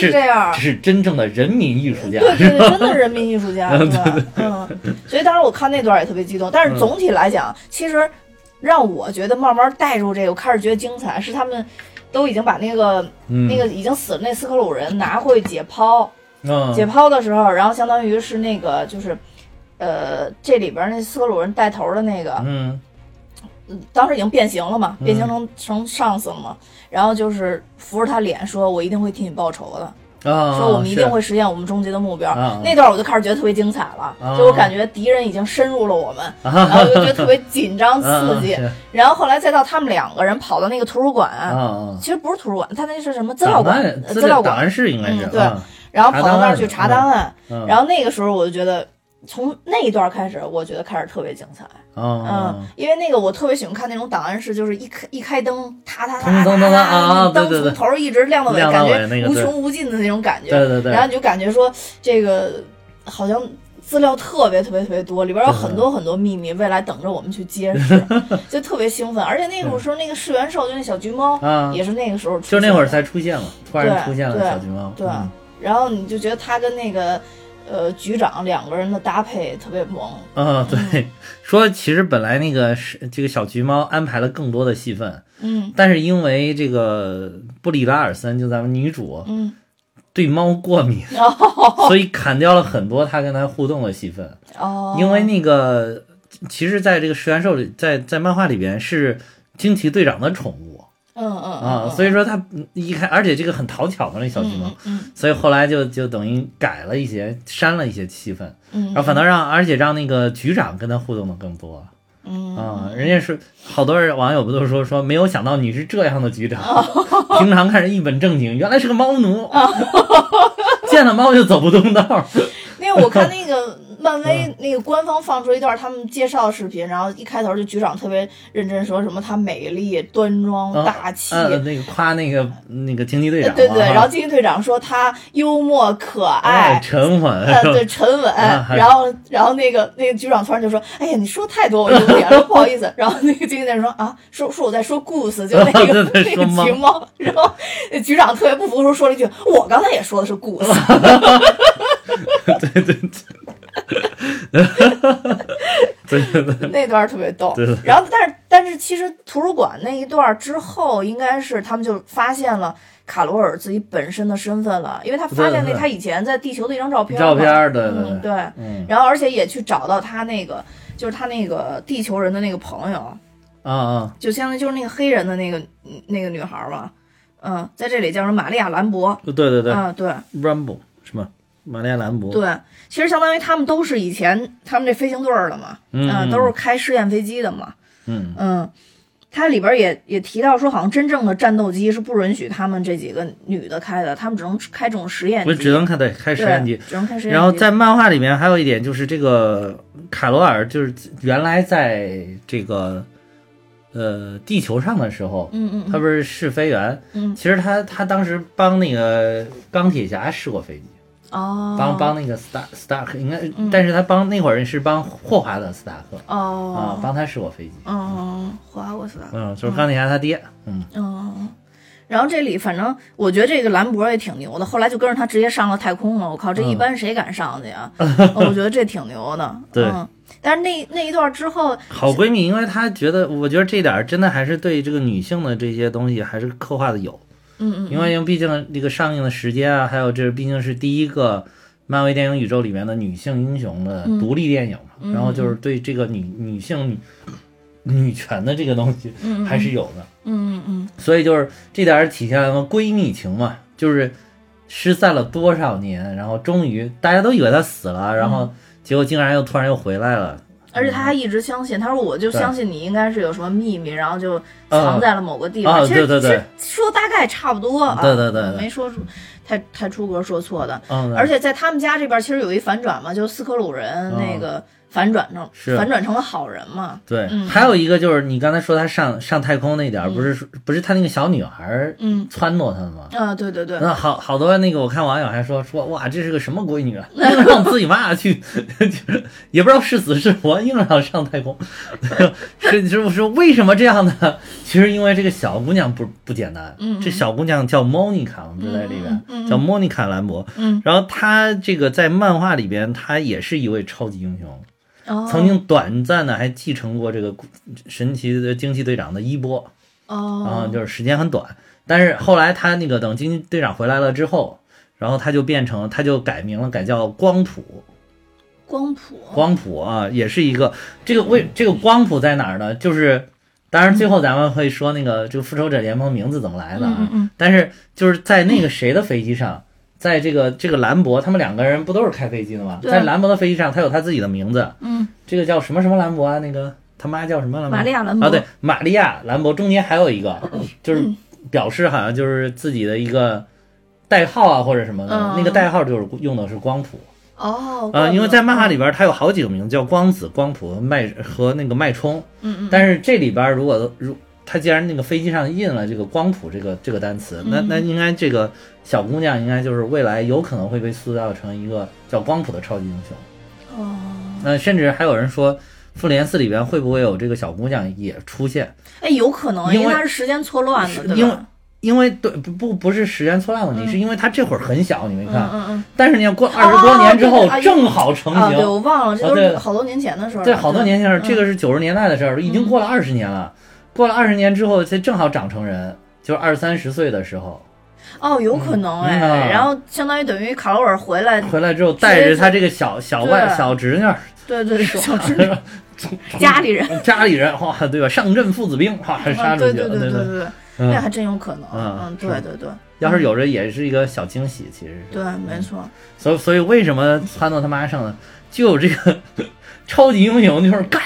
是这样。是真正的人民艺术家。对对对，真的是人民艺术家？嗯，所以当时我看那段也特别激动。但是总体来讲，其实让我觉得慢慢带入这个，我开始觉得精彩，是他们都已经把那个嗯，那个已经死了那斯克鲁人拿回去解剖，嗯。解剖的时候，然后相当于是那个就是，呃，这里边那斯克鲁人带头的那个，嗯。当时已经变形了嘛，嗯。变形成成上司了嘛，然后就是扶着他脸说：“我一定会替你报仇的，啊，说我们一定会实现我们终极的目标。啊那段我就开始觉得特别精彩了，啊就我感觉敌人已经深入了我们，然啊后我就觉得特别紧张刺激。啊然后后来再到他们两个人跑到那个图书馆，其实不是图书馆，他那是什么资料馆资料馆，档案室应该是嗯对啊然后跑到那儿去查查档案。嗯然后那个时候我就觉得，从那一段开始，我觉得开始特别精彩。啊嗯，因为那个我特别喜欢看那种档案室，就是一开一开灯，嗒嗒嗒噔噔噔噔啊灯从头一直亮到尾，感觉无穷无尽的那种感觉。对对对然后你就感觉说这个好像。资料特别特别特别多，里边有很多很多秘密，未来等着我们去揭 [laughs] 示，就特别兴奋。而且那个时候，那个世元兽就那小橘猫，啊，也是那个时候出就那会儿才出现了，突然对出现了对小橘猫，对嗯然后你就觉得它跟那个呃局长两个人的搭配特别萌，啊，对，说其实本来那个是这个小橘猫安排了更多的戏份，嗯。但是因为这个布里拉尔森就咱们女主嗯，对猫过敏，所以砍掉了很多他跟他互动的戏份。哦，因为那个其实在这个《食元兽》里，在在漫画里边是惊奇队长的宠物嗯嗯啊，所以说他一开，而且这个很讨巧的那小橘猫，嗯所以后来就就等于改了一些，删了一些气氛，嗯，然后反倒让而且让那个局长跟他互动的更多。嗯啊，人家是好多人网友不都说说没有想到你是这样的局长，哦。[laughs] 平常看着一本正经，原来是个猫奴，[laughs] 见了猫就走不动道。[laughs] 儿。因为我看那个漫嗯威那个官方放出一段他们介绍视频，然后一开头就局长特别认真说什么他美丽端庄啊大气。呃，那个夸那个那个惊奇队长嘛，对对，然后惊奇队长说他幽默可哎爱，沉稳，呃，对，沉稳。啊然后，然后那个那个局长突然就说：“哎呀，你说太多我优点了，[laughs] 不好意思。”然后那个经纪人说：“啊，说说我在说 goose，就那个 [laughs] 那个说猫橘猫。”然后那局长特别不服，说说了一句：“我刚才也说的是 goose。[laughs] 对对对 [laughs] 对对”那段特别逗。然后，但是但是其实图书馆那一段之后，应该是他们就发现了。卡罗尔自己本身的身份了，因为他发现对对那他以前在地球的一张照片，照片儿对对嗯，对，嗯。然后而且也去找到他那个，就是他那个地球人的那个朋友，啊啊。就相当于就是那个黑人的那个嗯那个女孩嘛，嗯，在这里叫什么玛利亚兰博，对对对。啊，对，Rambo 什么玛丽亚兰博，对，其实相当于他们都是以前他们这飞行队儿的嘛，嗯啊都是开试验飞机的嘛，嗯。嗯，它里边儿也也提到说，好像真正的战斗机是不允许他们这几个女的开的，他们只能开这种实验机，我只能开对开实验机，。只能开实验机，然后在漫画里面还有一点就是这个卡罗尔，就是原来在这个呃地球上的时候，嗯嗯。他不是试飞员，嗯。其实他他当时帮那个钢铁侠试过飞机，哦，帮帮那个 Star Stark 应该，但是他帮那会儿人是帮霍华德斯塔克啊哦，，帮他试过飞机，哦嗯，华德斯塔克嗯，就是钢铁侠他爹，嗯，嗯，然后这里反正我觉得这个兰博也挺牛的，后来就跟着他直接上了太空了。我靠，这一般谁敢上去呀？[laughs] 我觉得这挺牛的。[laughs] 对嗯，但是那那一段之后，好闺蜜，因为她觉得，我觉得这点儿真的还是对这个女性的这些东西还是刻画的有，嗯嗯，因为因为毕竟这个上映的时间啊，还有这毕竟是第一个漫威电影宇宙里面的女性英雄的独立电影嘛，然后就是对这个女女性女女权的这个东西还是有的，嗯嗯所以就是这点儿体现了什么闺蜜情嘛，就是失散了多少年，然后终于大家都以为她死了，然后结果竟然又突然又回来了，而且他还一直相信，他说我就相信你应该是有什么秘密，然后就藏在了某个地方。啊其实对对对。其实说大概差不多啊，对对对对。没说出太太出格说错的。嗯，而且在他们家这边其实有一反转嘛，就斯科鲁人那个反转成、嗯是。反转成了好人嘛。对，嗯。还有一个就是你刚才说他上上太空那点儿，不是说不是他那个小女孩儿嗯。撺掇他的吗？啊，对对对，那好好多那个我看网友还说说哇这是个什么闺女啊，硬 [laughs] 让自己妈去，就 [laughs] 是也不知道是死是活，硬让上太空，[laughs] 是是说为什么这样呢？其实因为这个小姑娘不不简单，嗯嗯。这小姑娘叫 Monica，我们就在里边、嗯嗯嗯。叫 Monica 兰博，嗯，然后她这个在漫画里边她也是一位超级英雄，哦曾经短暂的还继承过这个神奇的惊奇队长的衣钵。然后哦，就是时间很短，但是后来他那个等惊奇队长回来了之后，然后他就变成他就改名了，改叫光谱，光谱光谱啊，也是一个这个为这个光谱在哪儿呢？就是当然最后咱们会说那个这个复仇者联盟名字怎么来的啊，嗯嗯但是就是在那个谁的飞机上。在这个这个兰博，他们两个人不都是开飞机的吗？在兰博的飞机上，他有他自己的名字，嗯，这个叫什么什么兰博啊？那个他妈叫什么兰博？玛利亚兰博。啊，对，玛利亚兰博中间还有一个，[coughs] 就是嗯表示好像就是自己的一个代号啊或者什么的，嗯那个代号就是用的是光谱。哦，啊、因为在漫画里边，边它有好几个名字，叫光子、光谱和脉和那个脉冲，嗯嗯，但是这里边如果如它既然那个飞机上印了这个光谱这个这个单词，那嗯那应该这个小姑娘应该就是未来有可能会被塑造成一个叫光谱的超级英雄。哦，那甚至还有人说，复联四里边会不会有这个小姑娘也出现？哎，有可能，因为因为它是时间错乱的，是因为？因为对不不不是时间错乱问题，嗯是因为她这会儿很小，你没看。嗯嗯但是你要过二十多年之后，对对正好成型。对，我忘了，这都是好多年前的事儿。对，好多年前是嗯这个是九十年代的事儿，已经过了二十年了。过了二十年之后，才正好长成人，就是二三十岁的时候。哦，有可能哎，嗯啊。然后相当于等于卡罗尔回来，回来之后，带着他这个小小外小侄女儿，对对，小侄女。[laughs] 家里人，[laughs] 家里人哇，对吧？上阵父子兵，哇，杀啊，出去了，对对对对。对那还真有可能，嗯嗯，对对对。要是有着也是一个小惊喜，其实是。对，没错，所以，所以为什么撺掇他妈上呢？就有这个 [laughs] 超级英雄，就是干，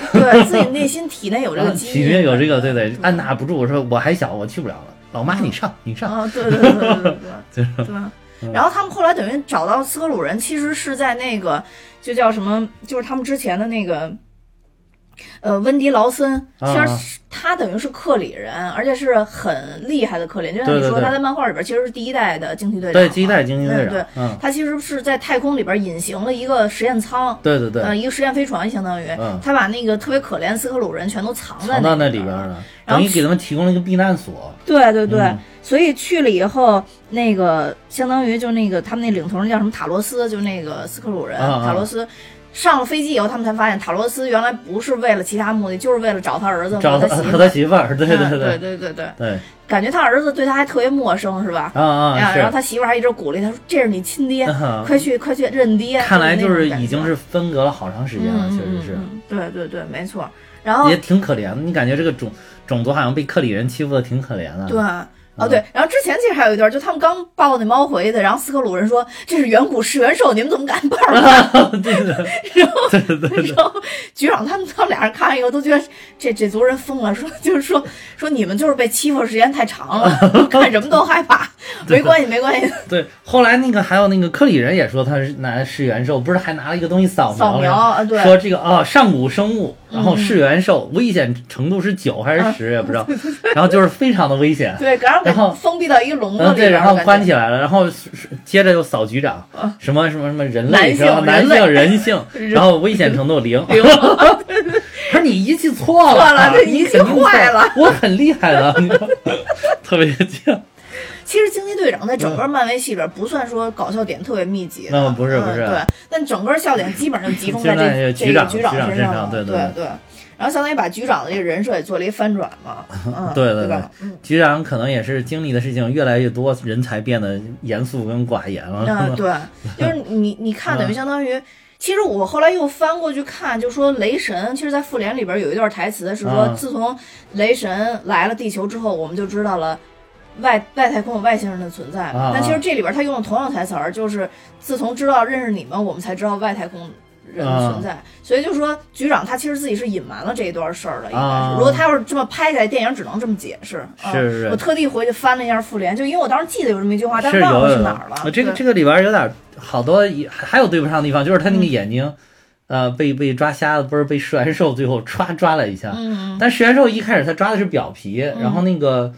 [laughs] 对自己内心体内有这个啊基因，体内有这个，对对，按捺不住。我说我还小，我去不了了。老妈，你上，你上。啊，对对对对对对。对，[laughs] 然后他们后来等于找到斯克鲁人，其实是在那个就叫什么，就是他们之前的那个，呃，温迪劳森，其啊实是他等于是克里人，而且是很厉害的克里人。就像你说，他在漫画里边其实是第一代的惊奇队长对，第一代惊奇队长对他其实是在太空里边隐形了一个实验舱，对对对，呃，一个实验飞船，相当于、嗯他把那个特别可怜斯克鲁人全都藏在藏到那那里边了，然后等于给他们提供了一个避难所。对对对，嗯所以去了以后，那个相当于就那个他们那领头人叫什么塔罗斯，就那个斯克鲁人、啊啊塔罗斯。上了飞机以后，他们才发现塔罗斯原来不是为了其他目的，就是为了找他儿子找他他媳妇儿。对对嗯 [laughs] 对对对对对，感觉他儿子对他还特别陌生，是吧？啊啊然后。他媳妇儿还一直鼓励他说：“这是你亲爹，啊快去快去认爹。”看来就是已经是分隔了好长时间了，嗯确实是，对对对，没错。然后也挺可怜的。你感觉这个种种族好像被克里人欺负的挺可怜的。对。哦对，然后之前其实还有一段，就他们刚抱那猫回去，然后斯科鲁人说这是远古噬元兽，你们怎么敢抱它？[laughs] 对对 [laughs] 然后对对对，然后局长他们他们俩人看完以后都觉得这这族人疯了，说就是说说你们就是被欺负时间太长了，[laughs] 看什么都害怕。没关系没关系，对，后来那个还有那个克里人也说他是拿噬元兽，不是还拿了一个东西扫描扫描啊对说这个啊上古生物，然后嗯噬元兽危险程度是九还是十也不知道，然后就是非常的危险。对，然后然后封闭到一个笼子嗯，里对，然后关起起来了，然后是是接着又扫局长，什么什么什么人类，男性然后男人性 [laughs] 人性，然后危险程度零。[laughs] 他说你仪器错了，错了这你仪器坏了，我很厉害的，[laughs] 特别犟。其实惊奇队长在整个漫威系里边不算说搞笑点特别密集的，嗯不是不是对，但整个笑点基本上就集中在这局长这个局长局长身上了，对对对对。然后相当于把局长的这个人设也做了一个翻转嘛，嗯，[laughs] 对对对局长可能也是经历的事情越来越多，人才变得严肃跟寡言了。嗯，[laughs] 对，就是你你看，等于相当于。[laughs] 其实我后来又翻过去看，就说雷神，其实，在复联里边有一段台词是说，啊自从雷神来了地球之后，我们就知道了外外太空有外星人的存在。啊但其实这里边他用了同样的台词儿，就是自从知道认识你们，我们才知道外太空人的存在。所以就说局长他其实自己是隐瞒了这一段事儿的，应该是。啊如果他要是这么拍下来，电影只能这么解释。啊是是我特地回去翻了一下复联，就因为我当时记得有这么一句话，但是忘了有是哪儿了。这个这个里边有点好多也还有对不上的地方，就是他那个嗯眼睛，呃，被被抓瞎了，不是被食元兽最后歘抓了一下，嗯但食元兽一开始他抓的是表皮，然后那个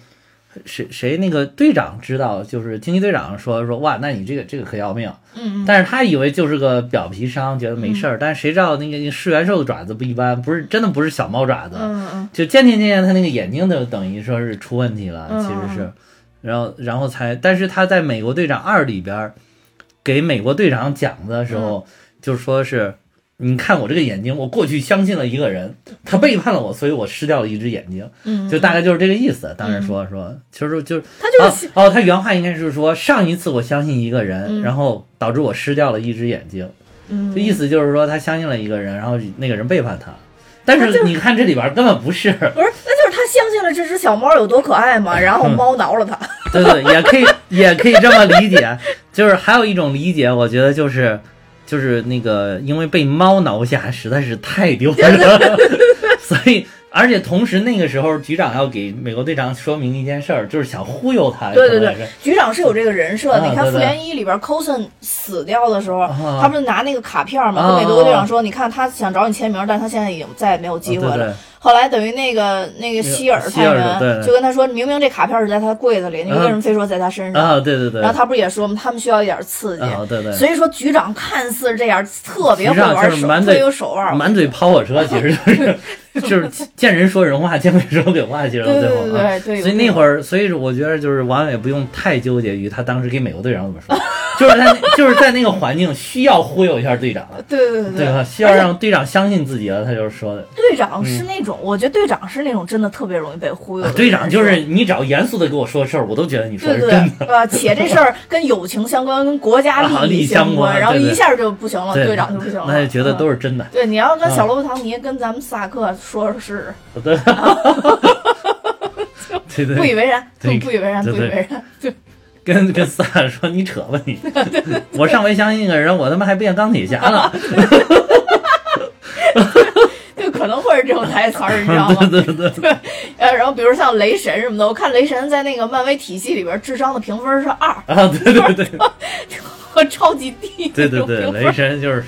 谁谁那个队长知道，就是惊奇队长说说哇，那你这个这个可要命，嗯嗯。但是他以为就是个表皮伤，觉得没事儿，但是谁知道那个噬元兽的爪子不一般，不是真的不是小猫爪子，嗯嗯。就渐渐渐渐，他那个眼睛就等于说是出问题了，嗯其实是，然后然后才，但是他在美国队长二里边儿给美国队长讲的时候，就说是，你看我这个眼睛，我过去相信了一个人，他背叛了我，所以我失掉了一只眼睛，嗯，就大概就是这个意思。当然说说，其实就是他就是哦哦，他原话应该是说，上一次我相信一个人，嗯然后导致我失掉了一只眼睛，嗯，这意思就是说他相信了一个人，然后那个人背叛他。但是你看这里边儿根本不是，不是，那就是他相信了这只小猫有多可爱嘛，然后猫挠了他。对对，也可以 [laughs] 也可以这么理解。就是还有一种理解，我觉得就是就是那个，因为被猫挠下实在是太丢人了，[laughs] 所以而且同时那个时候局长要给美国队长说明一件事儿，就是想忽悠他。对对对局长是有这个人设的。你看复联一里边 Coulson 死掉的时候，啊他不是拿那个卡片嘛，啊跟美国队长说：“你看，他想找你签名，但他现在已经再也没有机会了。后来等于那个那个希尔探员就跟他说：“明明这卡片是在他柜子里，你为什么非说在他身上？”啊，对对对，然后他不是也说吗？他们需要一点刺激。啊对对，所以说，局长看似这样，特别会玩手，特别有手腕。满嘴跑火车，其实就是 [laughs] 就是见人说人话，见鬼说鬼话，其实到对最后啊。对对对，所以那会儿儿，所以我觉得就是网友也不用太纠结于他当时给美国队长怎么说，就是他就是在那个环境需要忽悠一下队长，[laughs] 对对对对吧？需要让队长相信自己了，他就是说的。队长是那种，我觉得队长是那种真的特别容易被忽悠队长就是你只要严肃的跟我说事儿，我都觉得你说的是真的。对，呃，且这事儿跟友情相关，跟国家啊利益相相关然后一下就不行了，队长就不行了，那就觉得都是。是真的。对，你要跟小罗伯·唐尼跟咱们萨克说是。对，[laughs] 对对，不以为然，不以为然，不对。对以为然，对。跟跟萨尔说你扯吧你，[laughs] 我上回相信一个人，我他妈还变钢铁侠了。[laughs] 就可能会是这种台词儿，你知道吗？对对对，对，呃，然后比如像雷神什么的，我看雷神在那个漫威体系里边智商的评分是二，啊对对对。和超级低。对对对，雷神就是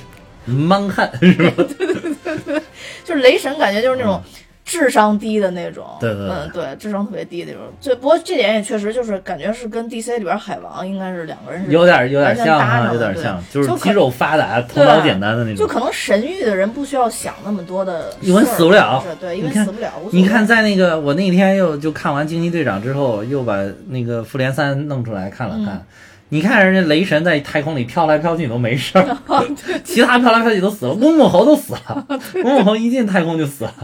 莽汉是吧？就是雷神感觉就是那种智商低的那种，嗯对对对嗯，对，智商特别低的那种。对，不过这点也确实就是感觉是跟 DC 里边海王应该是两个人是有点有点像有点像，就是肌肉发达、头脑简单的那种。就可能神域的人不需要想那么多的，因为死不了是对，因为死不了。无所谓你看，在那个我那天又就看完《惊奇队长》之后，又把那个《复联三》弄出来看了看。你看人家雷神在太空里飘来飘去都没事儿，[laughs] 其他飘来飘去都死了，乌木猴都死了，乌木猴一进太空就死了，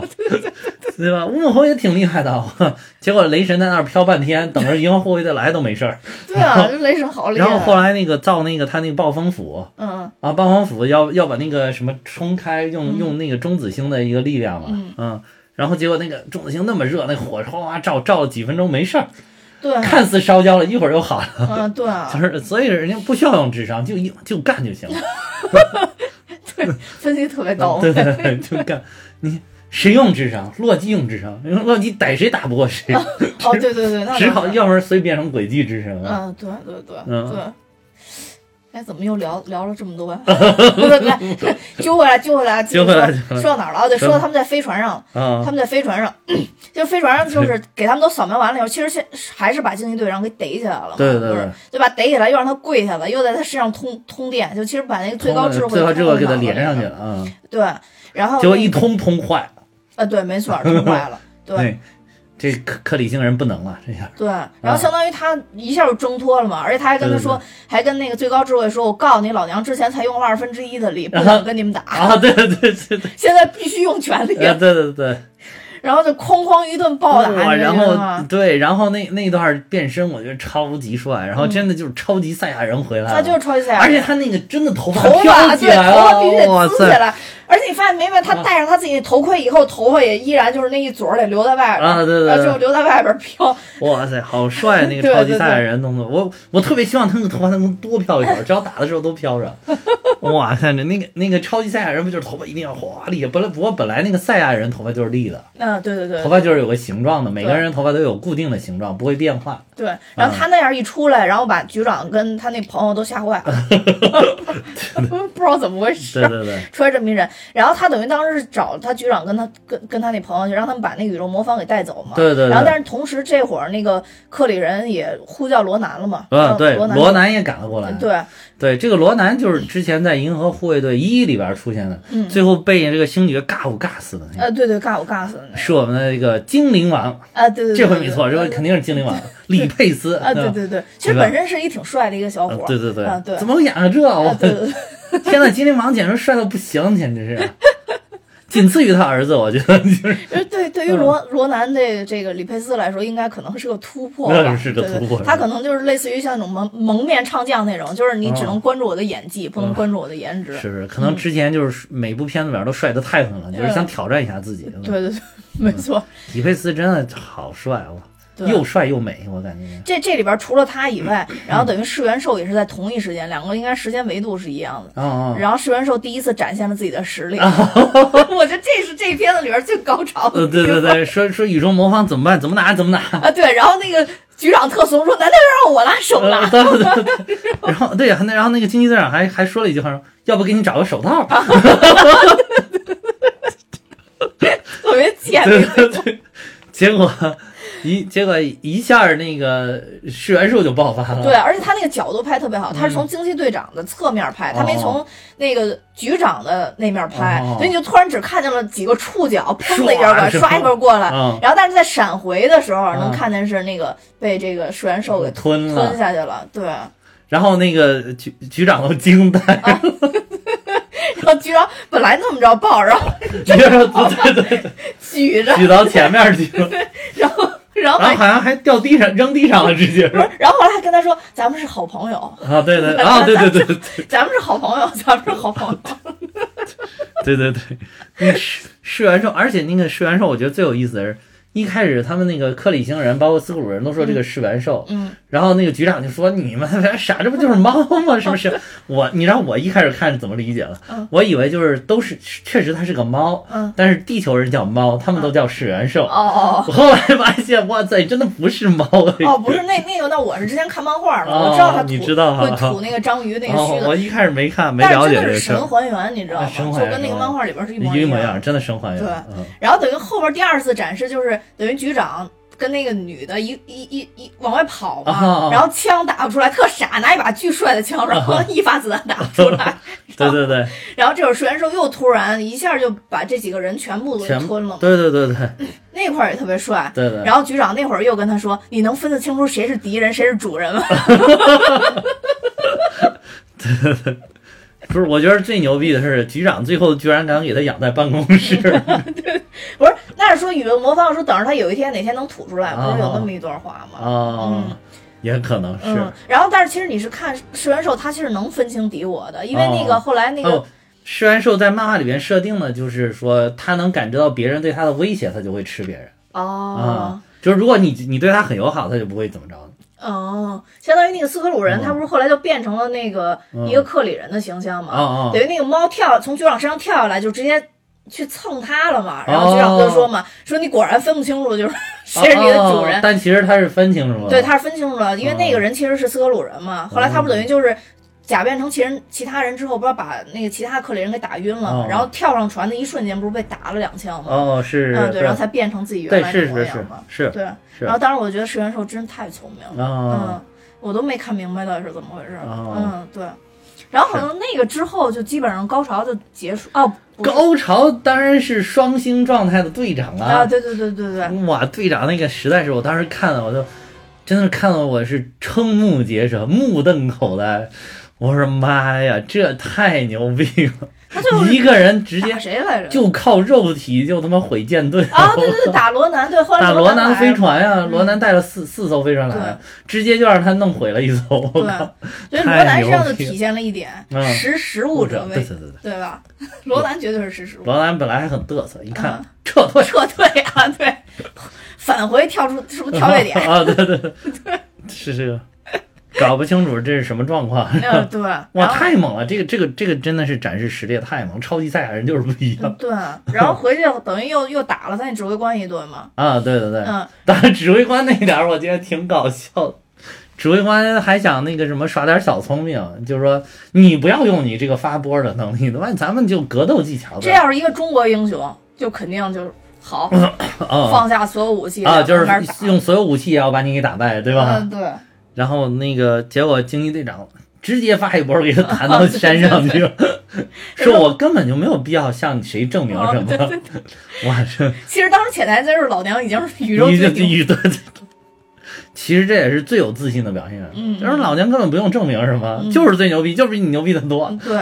对吧？乌木猴也挺厉害的，[laughs] 结果雷神在那儿飘半天，等着银河护卫队来都没事儿。对啊，这雷神好厉害。然后后来那个造那个他那个暴风斧，嗯，啊，暴风斧要要把那个什么冲开，用用那个中子星的一个力量嘛，嗯，然后结果那个中子星那么热，那火哗哗照照了几分钟没事儿，看似烧焦了，一会儿又好了，嗯，对啊，[laughs] 就是所以人家不需要用智商，就一就干就行了，[laughs] 分析特别到对位。对对，就干。你谁用智商？洛基用智商，洛基逮谁打不过谁，[laughs] 哦，对对对，那只好要不然随变成诡计之神了。嗯，对对对嗯对。哎，怎么又聊聊了这么多呀？[laughs] 不是，不是，揪回来，揪回来，揪回来说揪回来说到哪儿了？啊，对，说到他们在飞船上，他啊们在飞船上，就飞船上就是给他们都扫描完了以后，其实现还是把惊奇队长给逮起来了嘛，对对对对吧？逮起来又让他跪下了，又在他身上通通电，就其实把那个最高智慧最高智慧给他连上去了，了啊，对，然后结果一通通坏了。呃，对，没错，通坏了，[laughs] 对，对，这克克里星人不能了，这下。对，然后相当于他一下就挣脱了嘛，而且他还跟他说，对对。还跟那个最高智慧说，我告诉你，老娘之前才用了二分之一的力，不想跟你们打，啊，对对对对对，[laughs] 现在必须用全力，啊对对对，然后就哐哐一顿暴打，然后？对，然后那那段变身我觉得超级帅，然后真的就是超级赛亚人回来了，他就是超级赛亚人，而且他那个真的头发头飘起来头发必须！得滋起来，而且你发现没没，他戴上他自己的头盔以后，头发也依然就是那一撮儿得留在外边，啊对对就留在外边飘。哇塞，好帅！那个超级赛亚人 [laughs] 动作，我我特别希望他那个头发能多飘一会儿，只要打的时候都飘着。[laughs] 哇，塞，那那个那个超级赛亚人不就是头发一定要华丽？本来不过本来那个赛亚人头发就是立的，嗯，对对对头发就是有个形状的，每个人头发都有固定的形状，不会变化。对。然后他那样一出来，然后把局长跟他那朋友都吓坏了，[laughs] 不知道怎么回事对。对对，[laughs] 出来这么一人，然后他等于当时是找他局长跟他跟跟他那朋友去，让他们把那个宇宙魔方给带走嘛。对对对然后但是同时这会儿那个克里人也呼叫罗南了嘛。啊对，罗南。也赶了过来。对，对，这个罗南就是之前在《银河护卫队一》里边出现的，嗯最后被这个星爵尬舞尬死的那个，呃，对对，尬舞尬死的那个。是我们的一个精灵王。啊，对对对，这回没错，这回肯定是精灵王 [laughs] 李佩斯啊，对对对，其实本身是一挺帅的一个小伙对对对啊对，怎么会演成这？我 [laughs] 天呐，精灵王简直帅到不行，简直是，仅次于他儿子，我觉得就是 [laughs] 呃对对于罗罗南这这个李佩斯来说，应该可能是个突破吧，那是个突破他可能就是类似于像那种蒙蒙面唱将那种，就是你只能关注我的演技，不能关注我的颜值。是是，可能之前就是每部片子里面都帅的太狠了，就是想挑战一下自己。对对对，没错。李佩斯真的好帅哇，对又帅又美，我感觉。这这里边除了他以外，[clears throat] 然后等于世元寿也是在同一时间，两个应该时间维度是一样的。然后世元寿第一次展现了自己的实力，[laughs] 我觉得这是这片子里边最高潮的。对对对，[laughs] 说说宇宙魔方怎么办？怎么拿？怎么拿？啊，对，然后那个局长特怂说：“难道要让我拉手拿呃，？”对对对对。然后对，那然后那个经济队长还还说了一句话，说要不给你找个手套。[laughs] 特别贱对。对对，结果一结果一下那个释元兽就爆发了。对，而且他那个角度拍特别好，他是从惊奇队长的侧面拍，他没从那个局长的那面拍，哦。所以你就突然只看见了几个触角，砰的一下刷一下过来，嗯。然后但是在闪回的时候能嗯。看见是那个被这个释元兽给吞了。吞下去了，对，然然后那个局局长都惊呆了，然后局长本来那么着抱，然后局长对对对，[laughs] 举着，举到前面去了，[laughs] 然后然后好像还掉地上扔地上了，直接是不是，然后后来还跟他说咱们是好朋友，啊，对对 [laughs] 啊，对对对对咱们是好朋友，咱们是好朋友，[laughs] 对对对，那个释释元兽，而且那个释元兽，我觉得最有意思的是。一开始他们那个克里星人，包括斯库鲁人都说这个是元兽，嗯，然后那个局长就说：“你们 [laughs] 傻，这不就是猫吗？是不是？” [laughs] 我，你知道我一开始看是怎么理解的？嗯我以为就是都是确实它是个猫，嗯但是地球人叫猫，他们都叫是元兽。哦哦我后来发现，哇塞，真的不是猫哦哦，不是那那个，那我是之前看漫画了，我知道他吐哦你知道哈会吐那个章鱼那个须哦，子，我一开始没看，没了解这个事儿。还原，你知道吗？就跟那个漫画里边是一模一模一样样，。真的神还原。对嗯然后等于后边第二次展示就是等于局长。跟那个女的一一一一往外跑嘛，啊然后枪打不出来，特傻，拿一把巨帅的枪，然后 [laughs] 一发子弹打不出来，[laughs] 对对对，然后这会儿水元兽又突然一下就把这几个人全部都给吞了，对对对对 [clears throat] 那块儿也特别帅。对对。然后局长那会儿又跟他说：“你能分得清楚谁是敌人，谁是主人吗？” [laughs] 不是，我觉得最牛逼的是局长最后居然敢给他养在办公室。对不是，那是说宇文魔方说等着他有一天哪天能吐出来，不是有那么一段话吗？啊，也可能是。嗯，然后但是其实你是看释元兽，他其实能分清敌我的，因为那个哦后来那个、哦，释元兽在漫画里面设定的就是说，他能感知到别人对他的威胁，他就会吃别人哦啊。就是如果你你对他很友好，他就不会怎么着你。哦，相当于那个斯克鲁人，嗯他不是后来就变成了那个一个克里人的形象嘛？啊啊等于那个猫跳从局长身上跳下来，就直接去蹭他了嘛。然后局长不就说嘛，说你果然分不清楚就是谁 [laughs] 是你的主人。哦但其实他是分清楚了。对，他是分清楚了，因为那个人其实是斯科鲁人嘛。后来他不等于就是假变成其人其他人之后，不知道把那个其他克里人给打晕了然后跳上船的一瞬间，不是被打了两枪吗？哦，是，嗯，对，然后才变成自己原对来的是是是模样嘛。是对，是然后当时我觉得石元兽真是太聪明了，啊嗯，我都没看明白到底是怎么回事。哦嗯，对。然后可能那个之后就基本上高潮就结束哦，高潮当然是双星状态的队长啊，对对对对对，哇，队长那个实在是，我当时看了，我就真的看了我是瞠目结舌、目瞪口呆。我说妈呀，这太牛逼了！他就是一个人直接谁来着？就靠肉体就他妈毁舰队啊，对对对，[laughs] 打罗南，对，后来打罗南飞船呀，嗯。罗南带了四四艘飞船来，直接就让他弄毁了一艘。我对，[laughs] 所以罗南身上就体现了一点嗯。识时务者为，对对对对，对吧？罗南绝对是识时务，罗南本来还很嘚瑟，一看嗯。撤退，撤退啊，对，返回跳出是不是跳跃点？[laughs] 啊，对对对，是这个，搞不清楚这是什么状况。嗯，[laughs] 对，[laughs] 哇，太猛了！这个这个这个真的是展示实力太猛，超级赛亚人就是不一样对，然后回去等于又又打了他那指挥官一顿嘛，啊！对对对，嗯，当然指挥官那点儿我觉得挺搞笑的。指挥官还想那个什么耍点小聪明，就是说你不要用你这个发波的能力，那咱们就格斗技巧。这要是一个中国英雄，就肯定就是好，啊放下所有武器啊，就是用所有武器也要把你给打败，对吧？嗯，对，然后那个结果惊奇队长直接发一波给他弹到山上去了，[laughs] 说我根本就没有必要向谁证明什么。哇，这其实当时潜台词是老娘已经是宇宙一最牛。其实这也是最有自信的表现，嗯就是老娘根本不用证明什么，嗯就是最牛逼，就是比你牛逼的多。对，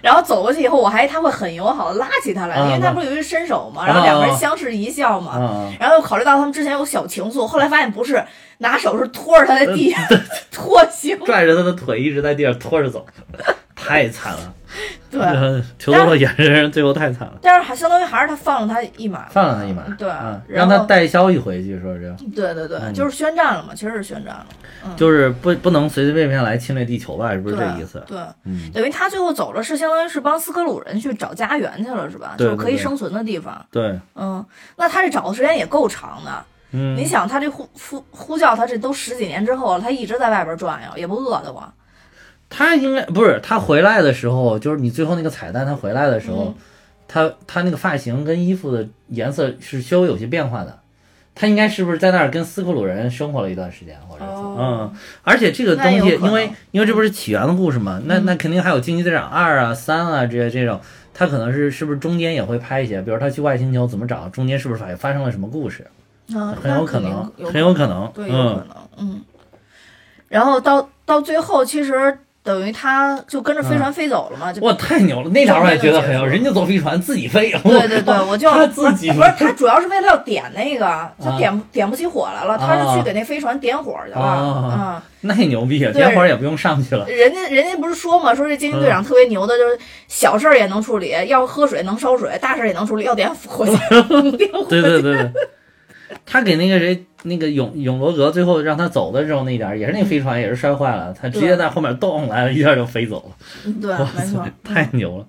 然后走过去以后，我还他会很友好的拉起他来，啊因为他不是有一个伸手嘛，然后两个人相视一笑嘛，啊，然后又考虑到他们之前有小情愫，后来发现不是，拿手是拖着他在地下拖行，拽着他的腿一直在地上拖着走，太惨了。对，呃裘多洛演这人最后太惨了，但是还相当于还是他放了他一马，放了他一马，对啊，让他带消息回去，说是对对对，嗯就是宣战了嘛，其实是宣战了，就是不不能随随便便来侵略地球吧，是不是这意思？对，嗯，等于他最后走了，是相当于是帮斯克鲁人去找家园去了，是吧？对就是可以对对生存的地方。对，嗯，那他这找的时间也够长的。嗯，你想，他这呼呼呼叫他这都十几年之后了，他一直在外边转悠，也不饿得慌。他应该不是他回来的时候，就是你最后那个彩蛋，他回来的时候，嗯。他他那个发型跟衣服的颜色是稍微有些变化的。他应该是不是在那儿跟斯库鲁人生活了一段时间，或者嗯，而且这个东西因为因为这不是起源的故事嘛，那嗯。那肯定还有惊奇队长二啊、三啊这些这种，他可能是是不是中间也会拍一些，比如他去外星球怎么找，中间是不是发发生了什么故事，嗯，很有可能，有很有可能，对，有可嗯，能，嗯。然后到到最后，其实等于他就跟着飞船飞走了嘛，就哇，太牛了！那点儿我也觉得很牛，中间就结束了人家坐飞船自己飞，对对对，我就 [laughs] 他自己不是他主要是为了要点那个，就啊点不点不起火来了，他是去给那飞船点火去了，啊嗯。那牛逼啊！点火也不用上去了，人家人家不是说嘛，说这惊奇队长特别牛的，就是小事儿也能处理，要喝水能烧水，大事儿也能处理，要点火箭能点火对对对对。他给那个谁，那个永永罗格，最后让他走的时候那点儿，也是那飞船也是摔坏了，他直接在后面动来了，一下就飞走了，对，哇没错。，太牛了！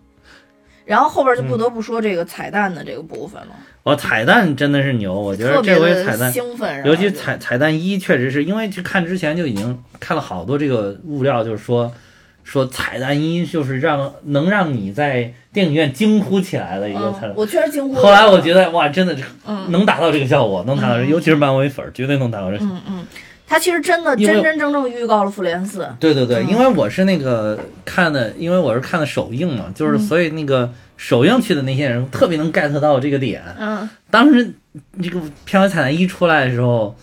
然后后边就不得不说这个彩蛋的这个部分了，哦，彩蛋真的是牛，我觉得这回彩蛋，兴奋，尤其彩彩蛋一，确实是因为去看之前就已经看了好多这个物料，就是说说彩蛋一就是让能让你在电影院惊呼起来的一个彩蛋。嗯，我确实惊呼。后来我觉得哇，真的能达到这个效果，能达到尤其是漫威粉儿，绝对能达到这个。嗯嗯，他其实真的真真正正预告了复联四，对对对，嗯因为我是那个看的，因为我是看的首映嘛，就是嗯所以那个首映去的那些人特别能 get 到这个点。嗯当时这个片尾彩蛋一出来的时候，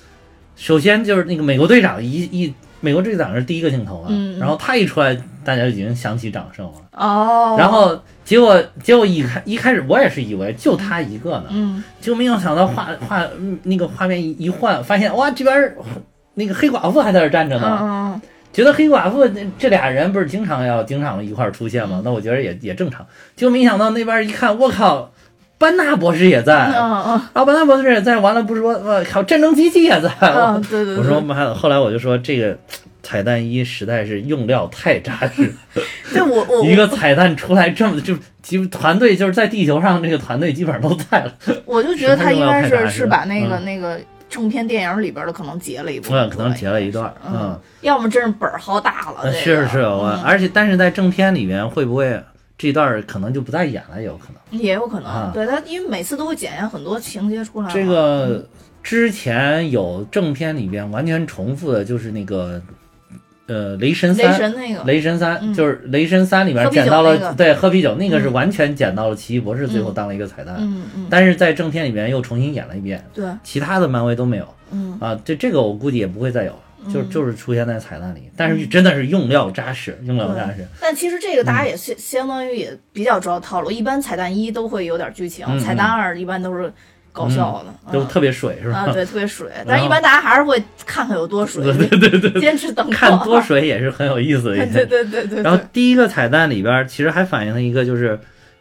首先就是那个美国队长一一美国队长是第一个镜头嘛，嗯嗯然后他一出来，大家就已经响起掌声了。哦，然后结果结果一开一开始我也是以为就他一个呢，嗯结果没有想到画画嗯那个画面一一换，发现哇这边儿那个黑寡妇还在这儿站着嗯呢。嗯觉得黑寡妇这这俩人不是经常要经常一块儿出现吗？那我觉得也也正常。结果没想到那边一看，我靠，班纳博士也在，嗯嗯啊，班纳博士也在。完了不是说，我靠，战争机器也在。嗯，[laughs] 对对对，我说妈的，后来我就说这个彩蛋一实在是用料太扎实，[laughs] 对我我 [laughs] 一个彩蛋出来这么就基本团队就是在地球上这个团队基本上都在了，我就觉得他应该是是把那个嗯那个正片电影里边的可能截了一部分嗯，可能截了一段，嗯嗯，要么真是本儿好大了，是是，我嗯而且但是在正片里面会不会这段可能就不再演了，也有可能。也有可能，啊对他，因为每次都会检验很多情节出来。这个之前有正片里边完全重复的，就是那个呃雷神雷三，神那个，雷神三、嗯就是雷神三里边喝啤酒捡到了，那个对，喝啤酒那个是嗯完全捡到了奇异博士，最后嗯当了一个彩蛋。嗯嗯，但是在正片里面又重新演了一遍，对，其他的漫威都没有嗯啊。这这个我估计也不会再有，就嗯就是出现在彩蛋里。但是真的是用料扎实，用料扎实。但其实这个大嗯家也相相当于也比较知道套路，一般彩蛋一都会有点剧情，嗯彩蛋二一般都是搞笑的，嗯都特别水是吧？啊，对，特别水，但是一般大家还是会看看有多水，对对对对，[laughs] 坚持等看多水也是很有意思的 [laughs] 对对对对，然后第一个彩蛋里边其实还反映了一个就是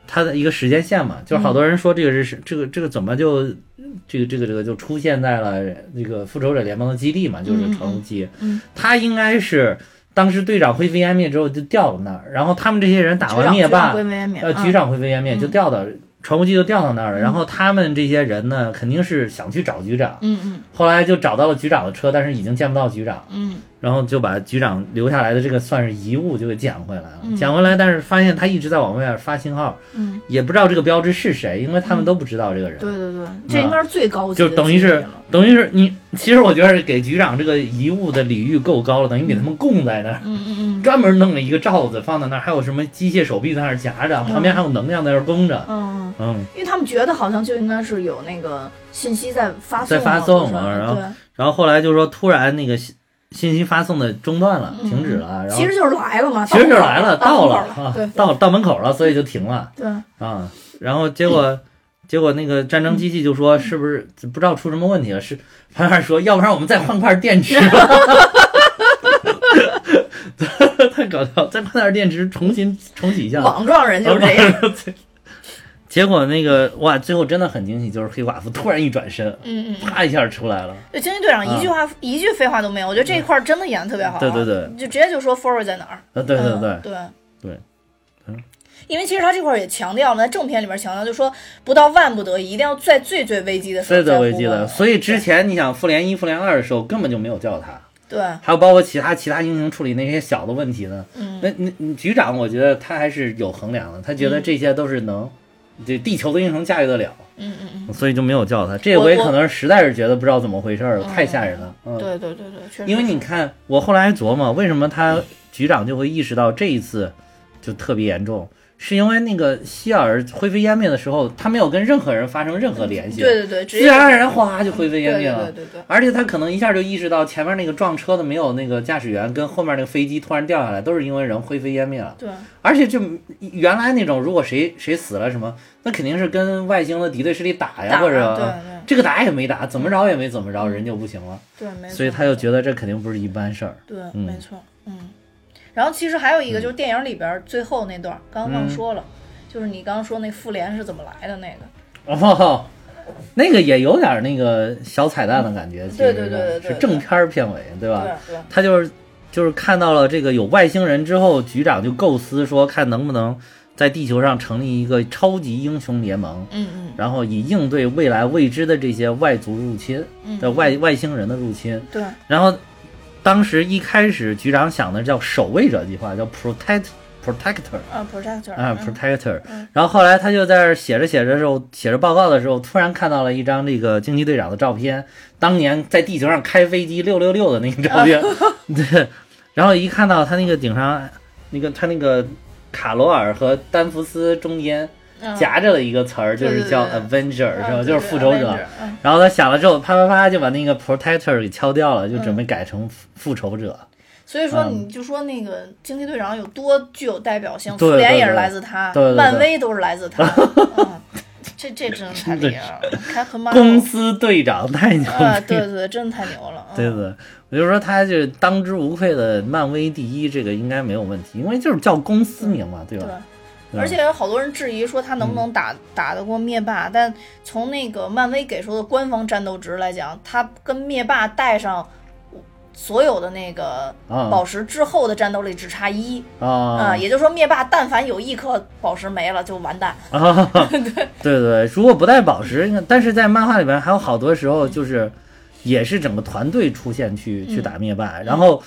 它的一个时间线嘛，就是好多人说这个是这个这个怎么就这个这个这个就出现在了那个复仇者联盟的基地嘛，就是传呼机，嗯。它应该是当时队长灰飞烟灭之后就掉到那儿，然后他们这些人打完灭霸，呃，嗯。局长灰飞烟灭就嗯掉到传呼机就掉到那儿了，嗯然后他们这些人呢肯定是想去找局长，嗯嗯。后来就找到了局长的车，但是已经见不到局长。嗯然后就把局长留下来的这个算是遗物就给捡回来了，嗯。捡回来，但是发现他一直在往外发信号，嗯，也不知道这个标志是谁，因为他们都不知道这个人，对对对，这应该是最高级就等于是等于是你，其实我觉得给局长这个遗物的礼遇够高了，等于给他们供在那儿，嗯嗯嗯。专门弄了一个罩子放在那儿，还有什么机械手臂在那儿夹着，旁边还有能量在那儿供着，嗯，嗯，因为他们觉得好像就应该是有那个信息在发送在发送嘛然后然后后来就说突然那个信信息发送的中断了，嗯停止了，然后其实就是来了嘛，其实就是来了，到到了啊对，到到门口了，所以就停了。对，啊，然后结果，结果那个战争机器就说是不是不知道出什么问题了？是潘二说，要不然我们再换块电池吧。[laughs] [laughs] 太搞笑，再换点电池重新重启一下。网状人就是这样，结果那个哇，最后真的很惊喜，就是黑寡妇突然一转身，嗯嗯嗯。啪一下出来了。对，惊奇队长一句话、一句废话都没有，我觉得这一块儿真的演的特别好。嗯对对对，就直接就说 forward 在哪儿。啊，对对嗯对，对对嗯因为其实他这块儿也强调了，在正片里面强调，就说不到万不得已，一定要在最最危机的时候最最危机的。所以之前你想复联一、复联二的时候，根本就没有叫他。对，还有包括其他其他英雄处理那些小的问题呢。嗯那那你局长，我觉得他还是有衡量的，他觉得这些都是能，这地球的英雄驾驭得了，嗯嗯嗯，所以就没有叫他。这回可能实在是觉得不知道怎么回事儿太吓人了。嗯，对对对对，确实。因为你，看，我后来还琢磨，为什么他局长就会意识到这一次就特别严重，是因为那个希尔灰飞烟灭的时候，他没有跟任何人发生任何联系，对对对，直自接然而然哗就灰飞烟灭了。对对对对，而且他可能一下就意识到前面那个撞车的没有那个驾驶员，跟后面那个飞机突然掉下来，都是因为人灰飞烟灭了。对而且就原来那种，如果谁谁死了什么，那肯定是跟外星的敌对势力打呀，打或者这个打也没打，怎么着也没怎么着，人就不行了。对对，没错。所以他就觉得这肯定不是一般事儿。对，嗯没错，嗯。然后其实还有一个就是电影里边最后那段，刚刚忘嗯说了，就是你刚刚说那复联是怎么来的那个。哦，那个也有点那个小彩蛋的感觉，对对对对对是正片儿片尾，对吧？对对，他就是就是看到了这个有外星人之后，局长就构思说，看能不能在地球上成立一个超级英雄联盟，嗯嗯然后以应对未来未知的这些外族入侵嗯，的外外星人的入侵。对，然后当时一开始局长想的叫守卫者计划，叫 protect protector。啊，protector 啊嗯，protector，嗯。然后后来他就在这写着写着的时候，写着报告的时候，突然看到了一张这个惊奇队长的照片，当年在地球上开飞机六六六的那个照片，[laughs] 对，然后一看到他那个顶上那个他那个卡罗尔和丹弗斯中间嗯夹着了一个词儿，就是叫 Avenger 是吧？嗯就是复仇者。。然后他想了之后，啪啪啪就把那个 protector 给敲掉了，就准备改成复复仇者。所以说，嗯你就说那个惊奇队长有多具有代表性，对复联也是来自他漫威都是来自他。[laughs] 嗯，这这真的太 [laughs] 厉害了，Captain Marvel 公司队长太牛了。对对对，真的太牛了。嗯对对，我就说他就是当之无愧的漫威第一，这个应该没有问题，因为就是叫公司名嘛，对吧？而且有好多人质疑说他能不能打、打得过灭霸，但从那个漫威给出的官方战斗值来讲，他跟灭霸带上所有的那个啊宝石之后的战斗力只差一啊、啊也就是说灭霸但凡有一颗宝石没了就完蛋。啊！[laughs] 对对对，如果不带宝石，但是在漫画里边还有好多时候就是也是整个团队出现去去打灭霸，然后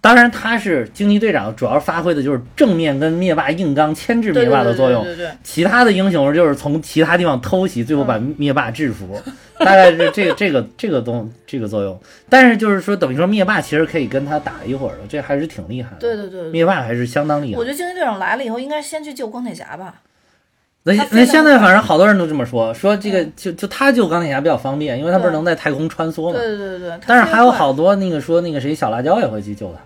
当然他是惊奇队长，主要发挥的就是正面跟灭霸硬刚牵制灭霸的作用。对对对对其他的英雄就是从其他地方偷袭，最后把灭霸制服，大概是这个这个这个东这个作用。但是就是说，等于说灭霸其实可以跟他打一会儿的，这还是挺厉害的。对对对对灭霸还是相当厉害我。觉得惊奇队长来了以后，应该先去救钢铁侠吧。那那现在反正好多人都这么说，说这个嗯就就他救钢铁侠比较方便，因为他不是能在太空穿梭嘛。对对对对，但是还有好多那个说那个谁小辣椒也会去救他。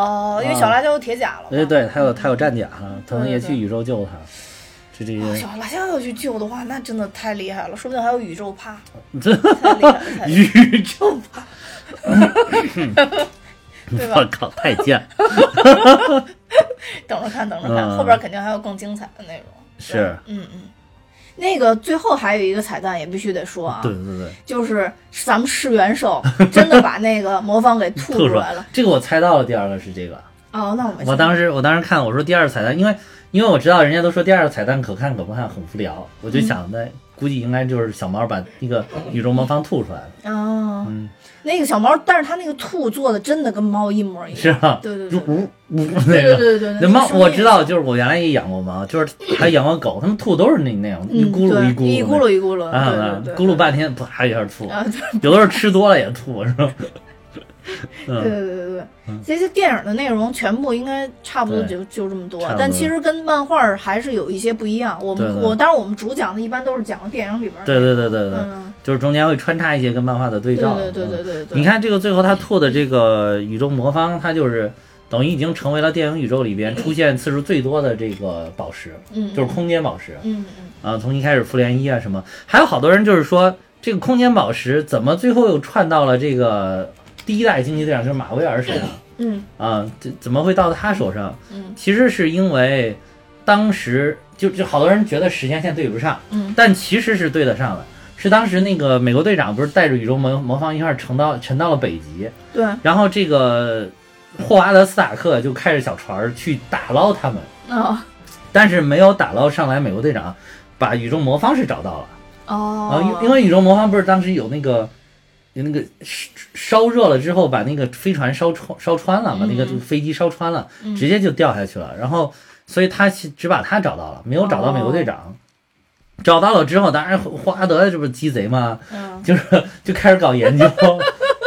哦，因为小辣椒有铁甲了嘛。对对，他有他有战甲了，可能也去宇宙救他。这这些小辣椒要去救的话，那真的太厉害了，说不定还有宇宙趴，[laughs] 宇宙趴 [laughs] [laughs] 对吧我靠，太贱。等着看，等着看，嗯后边肯定还有更精彩的内容。是，嗯嗯。那个最后还有一个彩蛋，也必须得说啊，对对对，就是咱们噬元兽真的把那个魔方给吐吐出出来了。这个我猜到了，第二个是这个。哦，那我没。我当时我当时看我说第二个彩蛋，因为因为我知道人家都说第二个彩蛋可看可不看，很无聊，我就想那估计应该就是小猫把那个宇宙魔方吐出来了，哦，嗯，那个小猫，但是它那个兔做的真的跟猫一模一样。是吧？对对对呜呜那对对。对 [laughs] 对，那猫我知道，就是我原来也养过猫，就是还养过狗，它们吐都是那那样一嗯，咕噜一咕噜一咕噜一咕噜，啊，咕噜半天不还有点吐，有的时候吃多了也吐，是吧？对 [laughs] 嗯，对对对对。嗯，这些电影的内容全部应该差不多就就这么多但其实跟漫画还是有一些不一样。我们我当然我们主讲的一般都是讲的电影里边的，对对对对对，嗯，就是中间会穿插一些跟漫画的对照。对对对对对，你看这个最后他吐的这个宇宙魔方，它就是等于已经成为了电影宇宙里边出现次数最多的这个宝石，嗯，就是空间宝石。嗯嗯。啊。从一开始复联一啊什么，还有好多人就是说这个空间宝石怎么最后又串到了这个第一代惊奇队长，就是马威尔身上嗯啊？这怎么会到他手上？嗯其实是因为当时就就好多人觉得时间线对不上，嗯但其实是对得上的。是当时那个美国队长不是带着宇宙魔魔方一块儿沉到沉到了北极，对，然后这个霍华德·斯塔克就开着小船儿去打捞他们，啊但是没有打捞上来。美国队长把宇宙魔方是找到了啊，哦，因因为宇宙魔方不是当时有那个有那个烧烧热了之后，把那个飞船烧穿烧穿了，把那个嗯飞机烧穿了，嗯直接就掉下去了。然后，所以他其只把他找到了，没有找到美国队长。找到了之后，当然霍华德这不是鸡贼吗？嗯就是就开始搞研究，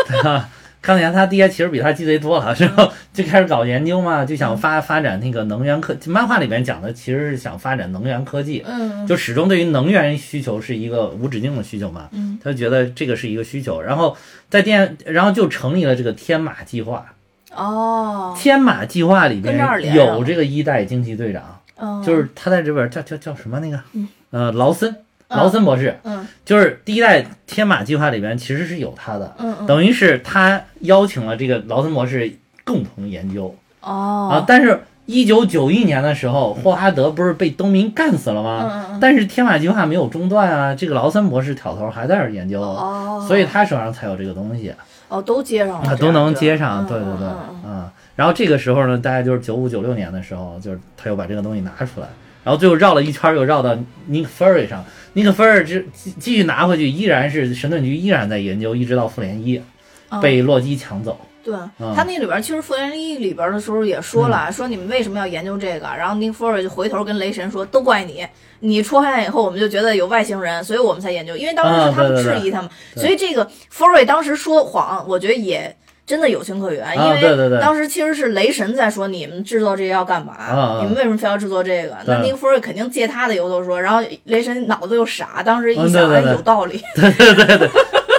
对吧？康健他爹其实比他鸡贼多了，然后 [laughs] 就开始搞研究嘛，就想发发展那个能源科。漫画里面讲的其实是想发展能源科技，嗯就始终对于能源需求是一个无止境的需求嘛。嗯他就觉得这个是一个需求，然后在电，然后就成立了这个天马计划。哦，天马计划里边跟这儿连上了有这个一代惊奇队长，嗯就是他在这边叫叫叫什么那个嗯，呃，劳森，嗯劳森博士，嗯就是第一代天马计划里边其实是有他的，嗯嗯等于是他邀请了这个劳森博士共同研究啊哦，，但是。一九九一年的时候，霍华德不是被东明干死了吗？嗯但是天马计划没有中断啊，这个劳森博士挑头还在这儿研究，哦，所以他手上才有这个东西，哦都接上了，啊，都能接上，嗯对对对，嗯。然后这个时候呢，大概就是九五九六年的时候，就是他又把这个东西拿出来，然后最后绕了一圈，又绕到 Nick Fury 上，Nick Fury 继继继续拿回去，依然是神盾局依然在研究，一直到复联一嗯被洛基抢走。对嗯他那里边，其实复联一里边的时候也说了，说你们为什么要研究这个？然后 Nick Fury 就回头跟雷神说，都怪你，你出海以后，我们就觉得有外星人，所以我们才研究。因为当时是他们质疑他们，对所以这个 Fury 当时说谎，我觉得也。真的有情可原，因为当时其实是雷神在说你们制作这个要干嘛？你们为什么非要制作这个？那对 Nick Fury 肯定借他的由头说，然后雷神脑子又傻，当时一嗯想，对对对哎，有道理。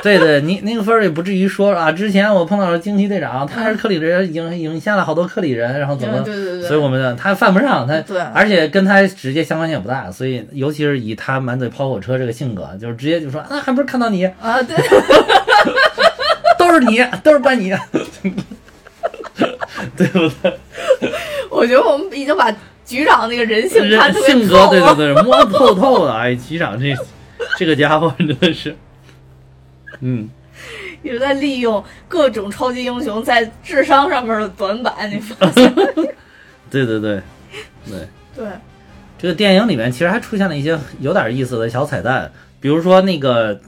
对 [laughs] 对，你那个 Fury 不至于说啊，之前我碰到了惊奇队长，他是克里人，影影下了好多克里人，然后怎么嗯，对对对，所以我们他犯不上他，对。而且跟他直接相关性也不大，所以尤其是以他满嘴跑火车这个性格，就是直接就说啊，还不是看到你，啊，对，[laughs] 都是你，都是怪你，对不对？[laughs] 我觉得我们已经把局长那个人性性格。对对对摸透透的，[laughs] 哎，局长这这个家伙真的是，嗯，一直在利用各种超级英雄在智商上面的短板，你发现？对 [laughs] 对对对。对，这个电影里面其实还出现了一些有点意思的小彩蛋，比如说那个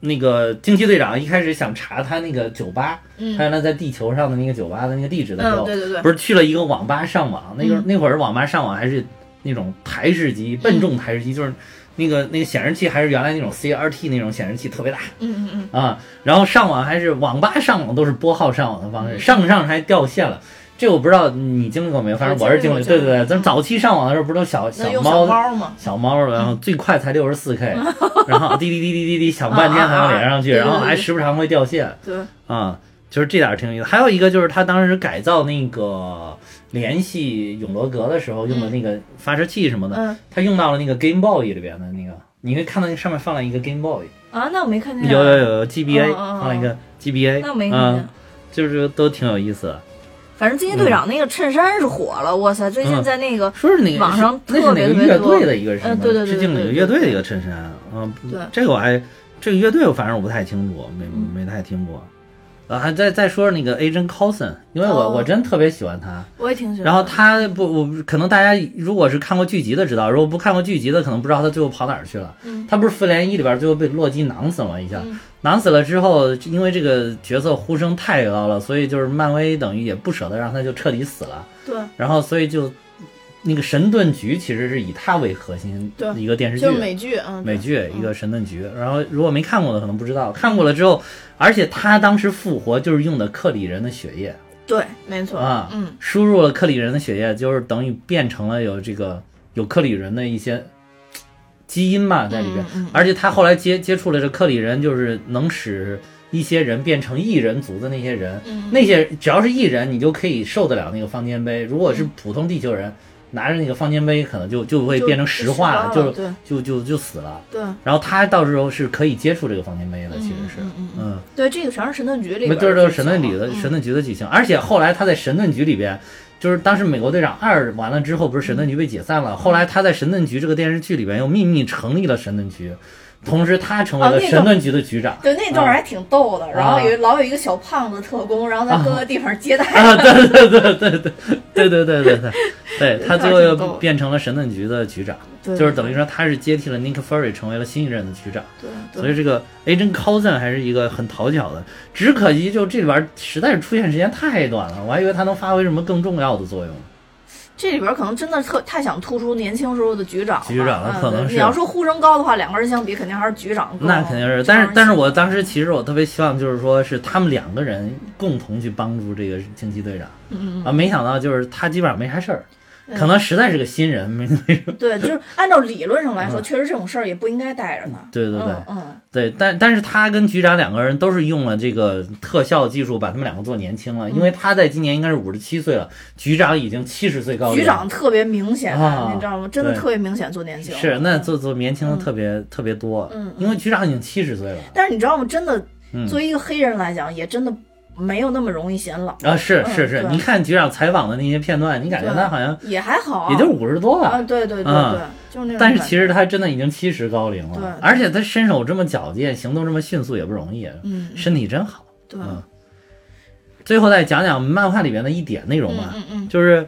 那个惊奇队长一开始想查他那个酒吧，嗯他原来在地球上的那个酒吧的那个地址的时候，嗯，对对对，不是去了一个网吧上网，那个、嗯那会儿网吧上网还是那种台式机，笨重台式机，就是那个那个显示器还是原来那种 CRT 那种显示器，特别大嗯嗯嗯，啊。然后上网还是网吧上网都是拨号上网的方式，嗯上着上着还掉线了。这我不知道你经历过没有，反正我是经历。对对对，咱早期上网的时候不是都小小猫吗，小猫了，然后最快才六十四 K，[laughs] 然后滴滴滴滴滴滴响半天才能连上去，然后还时不常会掉线。对，啊、就是这点挺有意思。还有一个就是他当时改造那个联系永罗格的时候用的那个发射器什么的，嗯他用到了那个 Game Boy 里边的那个，你可以看到那上面放了一个 Game Boy，啊，那我没看见，有有有 GBA、放了一个 GBA，那我没看见嗯，。就是都挺有意思的。反正惊奇队长那个衬衫是火了，哇塞！最近嗯在那个说是那个网上特别特别多队的一个？嗯对对对致敬哪个乐队的一个衬衫？嗯，对这个我还这个乐队，反正我不太清楚，没嗯没太听过。啊，还再再说说那个 Agent Coulson，因为我、哦我真特别喜欢他。我也挺喜欢。然后他不，我可能大家如果是看过剧集的知道，如果不看过剧集的，可能不知道他最后跑哪儿去了。嗯他不是复联一里边最后被洛基囊死了吗？一下，嗯囊死了之后，因为这个角色呼声太高了，所以就是漫威等于也不舍得让他就彻底死了。对，然后所以就那个神盾局其实是以他为核心对的一个电视剧，就是美剧，嗯，美剧一个神盾局。然后如果没看过的可能不知道，看过了之后，而且他当时复活就是用的克里人的血液。对，没错，啊嗯，输入了克里人的血液，就是等于变成了有这个有克里人的一些基因嘛在里边。而且他后来接接触了这克里人，就是能使一些人变成异人族的那些人，嗯那些只要是异人，你就可以受得了那个方尖碑。如果是普通地球人，拿着那个方尖碑，可能就就会变成石化，了就对就就就死了。对。然后他到时候是可以接触这个方尖碑的，其实是，嗯嗯嗯对，这个全是神盾局里边那的剧情，这都是神盾里的嗯。神盾局的剧情，而且后来他在神盾局里边，就是当时美国队长二完了之后，不是神盾局被解散了，后来他在神盾局这个电视剧里边又秘密成立了神盾局，同时他成为了神盾局的局长。对，那段还挺逗的。然后有老有一个小胖子特工，然后在各个地方接待。[laughs] 啊，对对对对对对对对对对对，他最后又变成了神盾局的局长，对就是等于说他是接替了 Nick Fury 成为了新一任的局长。对对所以这个 Agent Coulson 还是一个很讨巧的，只可惜就这里边实在是出现时间太短了，我还以为他能发挥什么更重要的作用。这里边可能真的特太想突出年轻时候的局长吧。局长的可能是对你要说呼声高的话，两个人相比，肯定还是局长。那肯定是，但是但是我当时其实我特别希望就是说是他们两个人共同去帮助这个惊奇队长，嗯，嗯啊，没想到就是他基本上没啥事儿，嗯可能实在是个新人，没没。对，就是按照理论上来说，嗯确实这种事儿也不应该带着他。对对对嗯嗯，对，但但是他跟局长两个人都是用了这个特效技术把他们两个做年轻了，因为他在今年应该是五十七岁了，局长已经七十岁高龄。局长特别明显，啊你知道吗？真的特别明显做年轻。是那嗯做做年轻的特别、特别多，嗯嗯因为局长已经七十岁了但是你知道吗？真的，嗯作为一个黑人来讲，也真的没有那么容易显老，啊，是嗯是是，你看局长采访的那些片段，你感觉他好像也还好，也就五十多啊，了，对对对啊对，就是。但是其实他真的已经七十高龄对。了，而且他身手这么矫健，行动这么迅速也不容易，嗯，嗯身体真好。对，嗯，最后再讲讲漫画里面的一点内容吧，嗯嗯。就是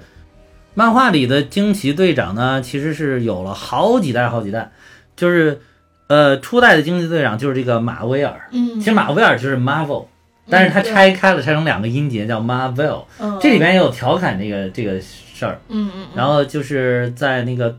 漫画里的惊奇队长呢，其实是有了好几代好几代，就是呃初代的惊奇队长就是这个马威尔，嗯，其实马威尔就是 Marvel，但是他拆开了拆成两个音节叫 Marvel，嗯这里边也有调侃这个这个事儿，嗯嗯，然后就是在那个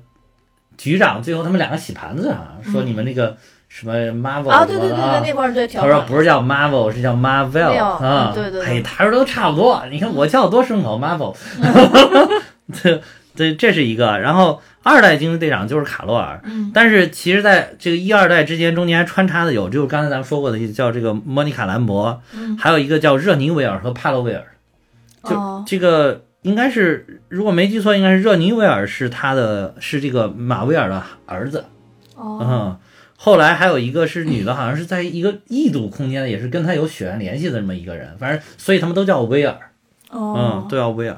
局长最后他们两个洗盘子啊，说你们那个什么 Marvel 嗯啊，对对对对，那块儿对调他说不是叫 Marvel，是叫 Marvel 嗯啊。对对他说都差不多。你看我叫的多顺口，Marvel。[laughs] [laughs] 这这，这是一个。然后二代惊奇队长就是卡洛尔，嗯。但是其实在这个一二代之间，中间还穿插的有，就是刚才咱们说过的，叫这个莫妮卡兰博，嗯。还有一个叫热尼维尔和帕洛维尔。就哦这个应该是，如果没记错，应该是热尼维尔是他的，是这个马威尔的儿子。哦。嗯，后来还有一个是女的，好像是在一个异度空间的，也是跟他有血缘联系的这么一个人，反正所以他们都叫威尔，哦。嗯，，都叫威尔。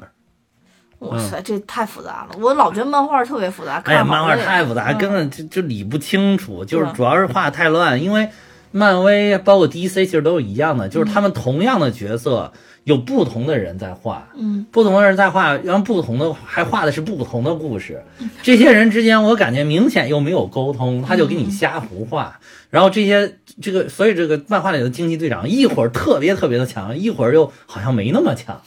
哇塞，这太复杂了，我老觉得漫画特别复杂，哎呀，漫画太复杂，嗯。根本就就理不清楚，就是主要是画太乱，因为漫威包括 DC 其实都是一样的，就是他们同样的角色有不同的人在画，嗯，不同的人在画，然后不同的还画的是不同的故事，这些人之间我感觉明显又没有沟通，他就给你瞎胡画，然后这些这个所以这个漫画里的惊奇队长一会儿特别特别的强，一会儿又好像没那么强，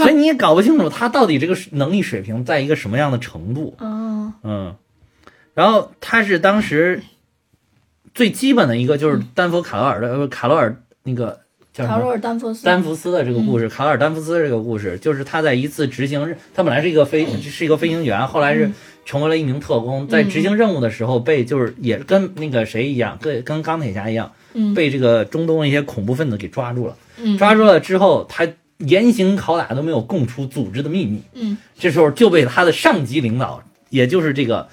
[laughs] 所以你也搞不清楚他到底这个能力水平在一个什么样的程度。哦，嗯，然后他是当时最基本的一个就是丹佛卡罗尔的呃卡罗尔那个叫什么？卡罗尔丹佛斯，丹佛斯的这个故事，卡罗尔丹佛斯的这个故事，就是他在一次执行，他本来是一个飞是一个飞行员，后来是成为了一名特工，在执行任务的时候被就是也跟那个谁一样，跟跟钢铁侠一样，嗯。被这个中东一些恐怖分子给抓住了。嗯。抓住了之后，他严刑拷打都没有供出组织的秘密。嗯，这时候就被他的上级领导，也就是这个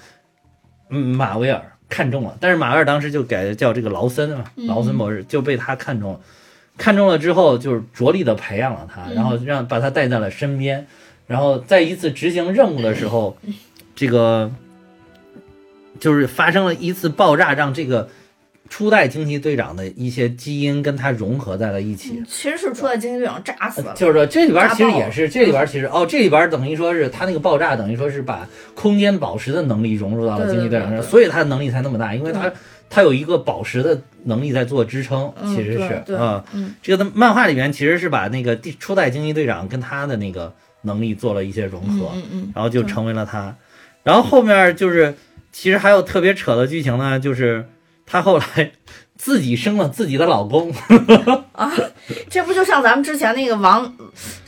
嗯马维尔看中了。但是马维尔当时就改叫这个劳森啊，嗯劳森博士就被他看中了。看中了之后，就是着力的培养了他，然后让把他带在了身边。然后在一次执行任务的时候，这个就是发生了一次爆炸，让这个初代惊奇队长的一些基因跟他融合在了一起。其实是初代惊奇队长炸死了，就是说，这里边其实也是，这里边其实哦，这里边等于说是他那个爆炸，等于说是把空间宝石的能力融入到了对惊奇队长身上，所以他的能力才那么大，因为他他有一个宝石的能力在做支撑，嗯其实是啊，嗯这个漫画里面其实是把那个第初代惊奇队长跟他的那个能力做了一些融合，然后就成为了他。然后后面就是，其实还有特别扯的剧情呢，就是他后来 [laughs] 自己生了自己的老公，啊，这不就像咱们之前那个网，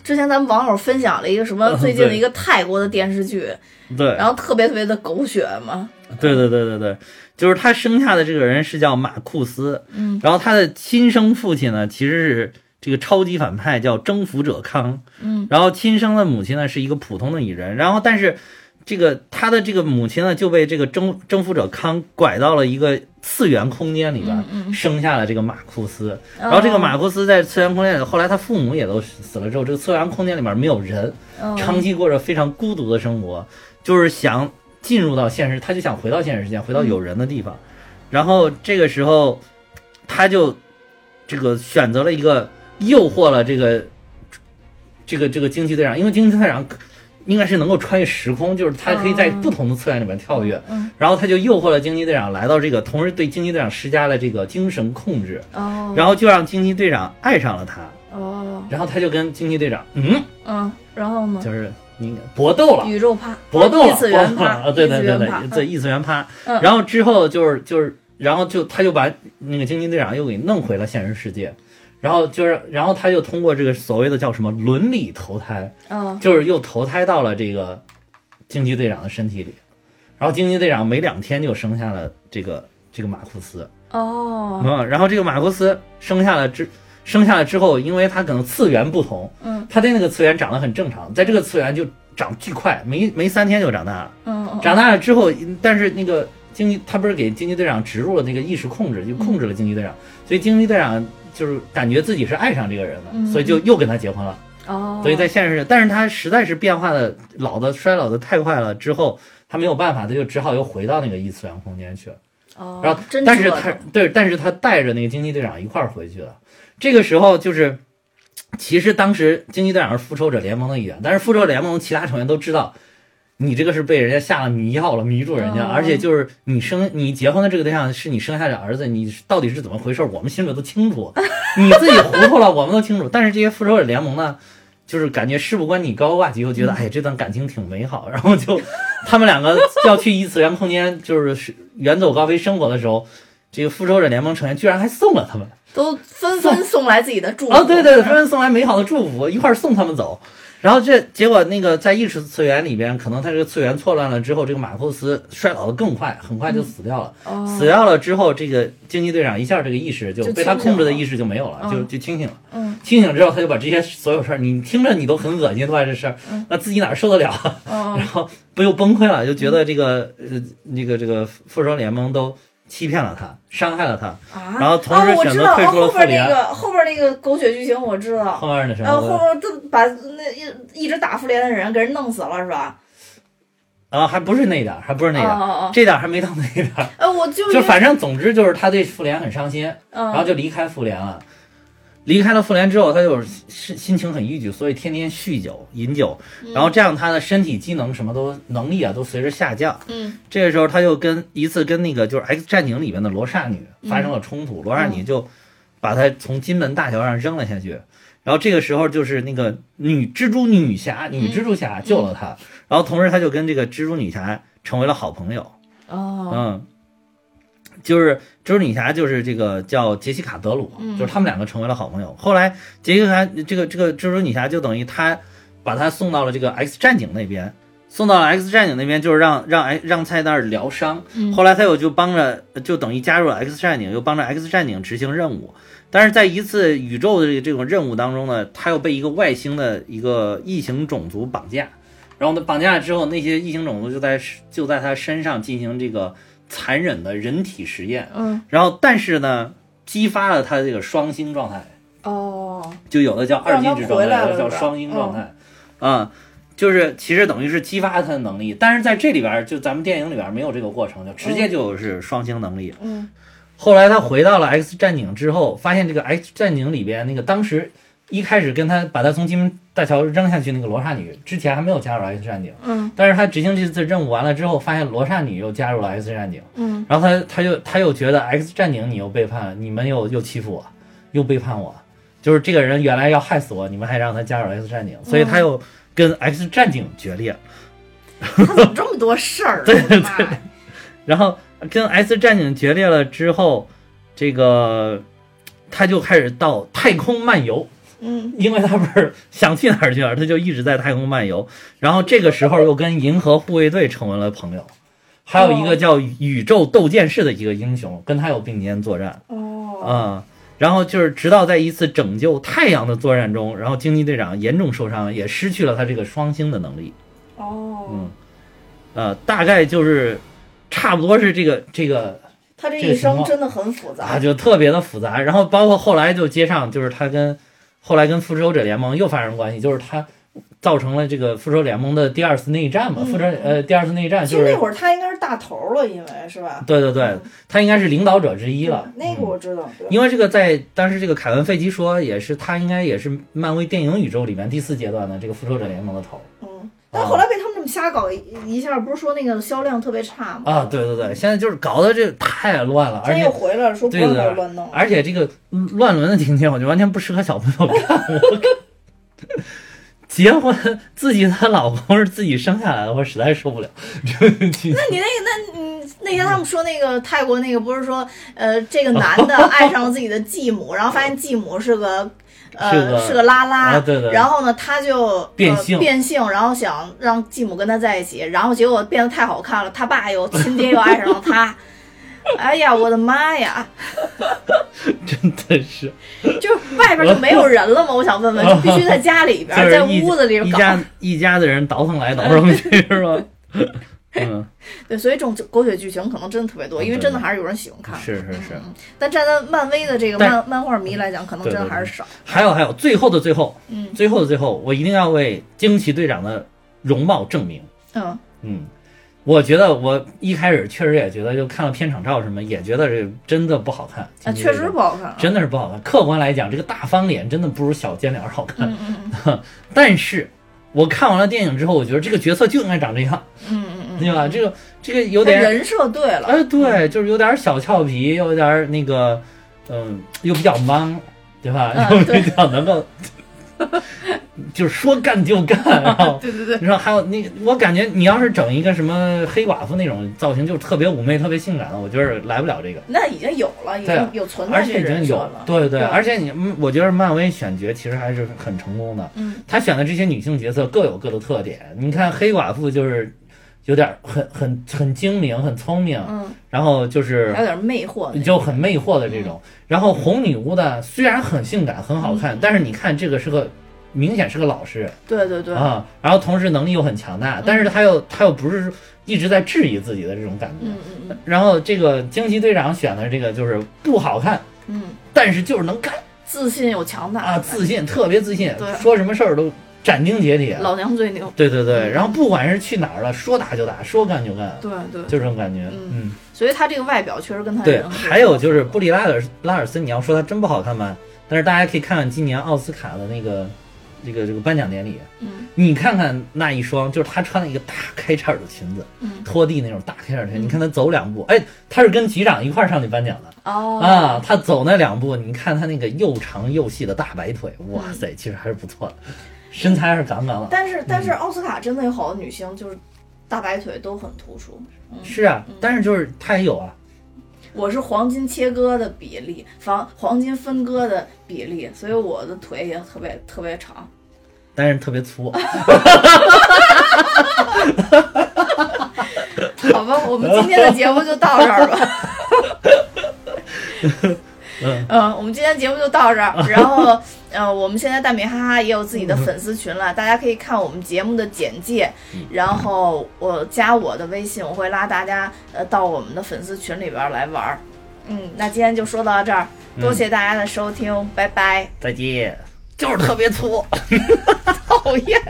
之前咱们网友分享了一个什么嗯最近的一个泰国的电视剧，对，然后特别特别的狗血嘛，对对对对对，就是她生下的这个人是叫马库斯，嗯，然后她的亲生父亲呢其实是这个超级反派叫征服者康，嗯，然后亲生的母亲呢是一个普通的蚁人，然后但是这个他的这个母亲呢就被这个征征服者康拐到了一个次元空间里边，生下了这个马库斯，然后这个马库斯在次元空间里，后来他父母也都死了之后，这个次元空间里面没有人，哦。长期过着非常孤独的生活，就是想进入到现实，他就想回到现实世界，回到有人的地方。然后这个时候，他就这个选择了一个诱惑了这个这个这个惊奇队长，因为惊奇队长应该是能够穿越时空，就是他可以在不同的次元里面跳跃。嗯然后他就诱惑了惊奇队长来到这个，同时对惊奇队长施加了这个精神控制，哦，然后就让惊奇队长爱上了他。哦，然后他就跟惊奇队长，嗯，嗯，然后呢？就是你搏斗了。宇宙趴，搏斗了，异次元趴，啊，对对对对，对异次元趴。嗯然后之后就是就是，然后就他就把那个惊奇队长又给弄回了现实世界，然后就是然后他就通过这个所谓的叫什么伦理投胎，嗯。就是又投胎到了这个惊奇队长的身体里，然后惊奇队长没两天就生下了这个这个马库斯，哦，嗯，然后这个马库斯生下了之生下来之后，因为他可能次元不同，嗯。他在那个次元长得很正常，在这个次元就长巨快，没没三天就长大了。长大了之后，但是那个惊奇他不是给惊奇队长植入了那个意识控制，就控制了惊奇队长，所以惊奇队长就是感觉自己是爱上这个人了，嗯所以就又跟他结婚了。哦，所以在现实，但是他实在是变化的老的衰老的太快了，之后他没有办法，他就只好又回到那个异次元空间去了。哦，然后，但是他对，但是他带着那个惊奇队长一块儿回去了。这个时候就是，其实当时惊奇队长是复仇者联盟的一员，但是复仇者联盟其他成员都知道，你这个是被人家下了迷药了，迷住人家，哦而且就是你生你结婚的这个对象是你生下的儿子，你到底是怎么回事？我们心里都清楚，[laughs] 你自己糊涂了，我们都清楚。但是这些复仇者联盟呢？就是感觉事不关己高挂起，又觉得哎这段感情挺美好，然后就他们两个要去异次元空间，就是远走高飞生活的时候，这个复仇者联盟成员居然还送了他们都纷纷送来自己的祝福。哦，对对对，纷纷送来美好的祝福，一块儿送他们走。然后这结果那个在意识次元里边，可能他这个次元错乱了之后，这个马库斯衰老的更快，很快就死掉了。哦，死掉了之后，这个惊奇队长一下这个意识就就被他控制的意识就没有了，嗯就就清醒了。嗯清醒之后，他就把这些所有事儿，你听着你都很恶心对吧？这事儿，那自己哪受得了？嗯 [laughs] 然后不又崩溃了，就觉得这个呃那个这个复仇者联盟都欺骗了他，伤害了他。啊，然后同时选择退出了后边那个后边那个狗血剧情我知道，后面那什么后后么？面都把那一一直打复联的人给人弄死了是吧？啊，还不是那点儿，还不是那点儿，这点儿还没到那点儿。呃，我就就反正总之就是他对妇联很伤心，嗯，然后就离开妇联了。离开了妇联之后，他就是心心情很郁郁，所以天天酗酒、饮酒，然后这样他的身体机能什么都能力啊都随着下降。嗯这个时候他就跟一次跟那个就是《X 战警》里面的罗刹女发生了冲突，罗刹女就把他从金门大桥上扔了下去。然后这个时候就是那个女蜘蛛女侠，女蜘蛛侠救了他，然后同时他就跟这个蜘蛛女侠成为了好朋友。哦，嗯，就是蜘蛛女侠，就是这个叫杰西卡德鲁，嗯就是他们两个成为了好朋友。后来杰西卡这个这个蜘蛛女侠就等于他把他送到了这个 X 战警那边，送到了 X 战警那边，就是让让哎让他在那儿疗伤。嗯后来他又就帮着，就等于加入了 X 战警，又帮着 X 战警执行任务。但是在一次宇宙的这个这种任务当中呢，他又被一个外星的一个异形种族绑架，然后呢绑架了之后，那些异形种族就在就在他身上进行这个残忍的人体实验，嗯。然后但是呢，激发了他的这个双星状态，哦，就有的叫二进制状态，有的叫双星状态，啊、就是其实等于是激发他的能力，但是在这里边儿就咱们电影里边儿没有这个过程，就直接就是双星能力。嗯。后来他回到了 X 战警之后，发现这个 X 战警里边那个当时一开始跟他把他从金门大桥扔下去那个罗刹女，之前还没有加入 X 战警，嗯。但是他执行这次任务完了之后，发现罗刹女又加入了 X 战警，嗯。然后他他又他又觉得 X 战警你又背叛，你们又又欺负我，又背叛我，就是这个人原来要害死我，你们还让他加入 X 战警，所以他又跟 X 战警决裂，他怎么这么多事儿啊？对 [laughs] 我的妈呀。然后跟 X 战警决裂了之后，这个他就开始到太空漫游，嗯因为他不是想去哪儿去哪儿，他就一直在太空漫游。然后这个时候又跟银河护卫队成为了朋友，还有一个叫宇宙斗剑士的一个英雄，跟他有并肩作战。哦啊、然后就是直到在一次拯救太阳的作战中，然后惊奇队长严重受伤，也失去了他这个双星的能力。哦嗯，呃，大概就是差不多是这个这个他这一生真的很复杂啊，就特别的复杂。然后包括后来就接上，就是他跟后来跟复仇者联盟又发生关系，就是他造成了这个复仇联盟的第二次内战嘛。嗯复仇呃第二次内战就是其实那会儿他应该是大头了，因为是吧？对对对，他应该是领导者之一了。嗯那个我知道，因为这个在当时这个凯文·费奇说，也是他应该也是漫威电影宇宙里面第四阶段的这个复仇者联盟的头嗯，但后来被他们这么瞎搞一一下，不是说那个销量特别差吗？啊，对对对，现在就是搞得这太乱了，而且又回来了，说不让对对他乱弄。而且这个乱伦的情节，我就完全不适合小朋友看。结婚自己的老公是自己生下来的，我实在受不了。那你那个，那嗯，那天他们说那个泰国那个不是说，呃，这个男的 [laughs] 爱上了自己的继母，然后发现继母是个。呃，是个是个拉拉，啊对对然后呢，他就变性呃，变性，然后想让继母跟他在一起，然后结果变得太好看了，他爸又亲爹又爱上了他，[laughs] 哎呀，我的妈呀！真的是，就是外边就没有人了吗？我想问问，就必须在家里边，在屋子里搞。一家一家的人倒腾来倒腾去，是吧？嗯，[laughs] 对，所以这种狗血剧情可能真的特别多，因为真的还是有人喜欢看。是是是。嗯但站在漫威的这个漫漫画迷来讲，可能真的还是少。还有还有，最后的最后，嗯最后的最后，我一定要为惊奇队长的容貌证明。嗯嗯，我觉得我一开始确实也觉得，就看了片场照什么，也觉得这真的不好看。啊，确实不好看啊。真的是不好看。客观来讲，这个大方脸真的不如小尖脸好看。嗯嗯嗯 [laughs] 但是我看完了电影之后，我觉得这个角色就应该长这样，嗯，对吧？这个这个有点，人设对了。哎，对，就是有点小俏皮，又有点那个，嗯，又比较莽，对吧？嗯又比较能够，就是说干就干，然后。[laughs] 对对对，你说还有那个，我感觉你要是整一个什么黑寡妇那种造型，就特别妩媚、特别性感的，我觉得来不了这个。那已经有了，已经有存在而且已经有了。对对对，对而且你，嗯我觉得漫威选角其实还是很成功的。嗯他选的这些女性角色各有各的特点。你看黑寡妇就是有点很很很精明、很聪明，嗯，然后就是还有点魅惑。就很魅惑的这种。然后红女巫呢，虽然很性感、很好嗯看，但是你看这个是个明显是个老实人对对对，啊，然后同时能力又很强大，但是他又他又不是一直在质疑自己的这种感觉。嗯嗯嗯然后这个惊奇队长选的这个就是不好看，嗯，但是就是能干。自信又强大啊，自信，特别自信，说什么事儿都斩钉截铁。老娘最牛。对对对，然后不管是去哪儿了，说打就打，说干就干，对对，就这种感觉。嗯，所以他这个外表确实跟他对，还有就是布里拉尔拉尔森，你要说他真不好看吧，但是大家可以看看今年奥斯卡的那个这个这个颁奖典礼，嗯。你看看那一双，就是他穿了一个大开叉的裙子，嗯。拖地那种大开叉裙，你看他走两步，哎，他是跟局长一块儿上去颁奖的。哦。啊，他走那两步，你看他那个又长又细的大白腿，哇嗯塞，其实还是不错的，身材还是杠杠的。但是但是奥斯卡真的有好多女星就是大白腿都很突出。嗯，是啊，但是就是她也有啊，我是黄金切割的比例，黄黄金分割的比例，所以我的腿也特别特别长。但是特别粗。[laughs] 好吧，我们今天的节目就到这儿吧。[laughs] 嗯嗯，我们今天节目就到这儿。[laughs] 然后，呃，我们现在大米哈哈也有自己的粉丝群了，大家可以看我们节目的简介，然后我加我的微信，我会拉大家呃到我们的粉丝群里边来玩儿。嗯，那今天就说到这儿，多谢大家的收听，拜拜。再见，就是特别粗。[laughs] [laughs] 讨厌。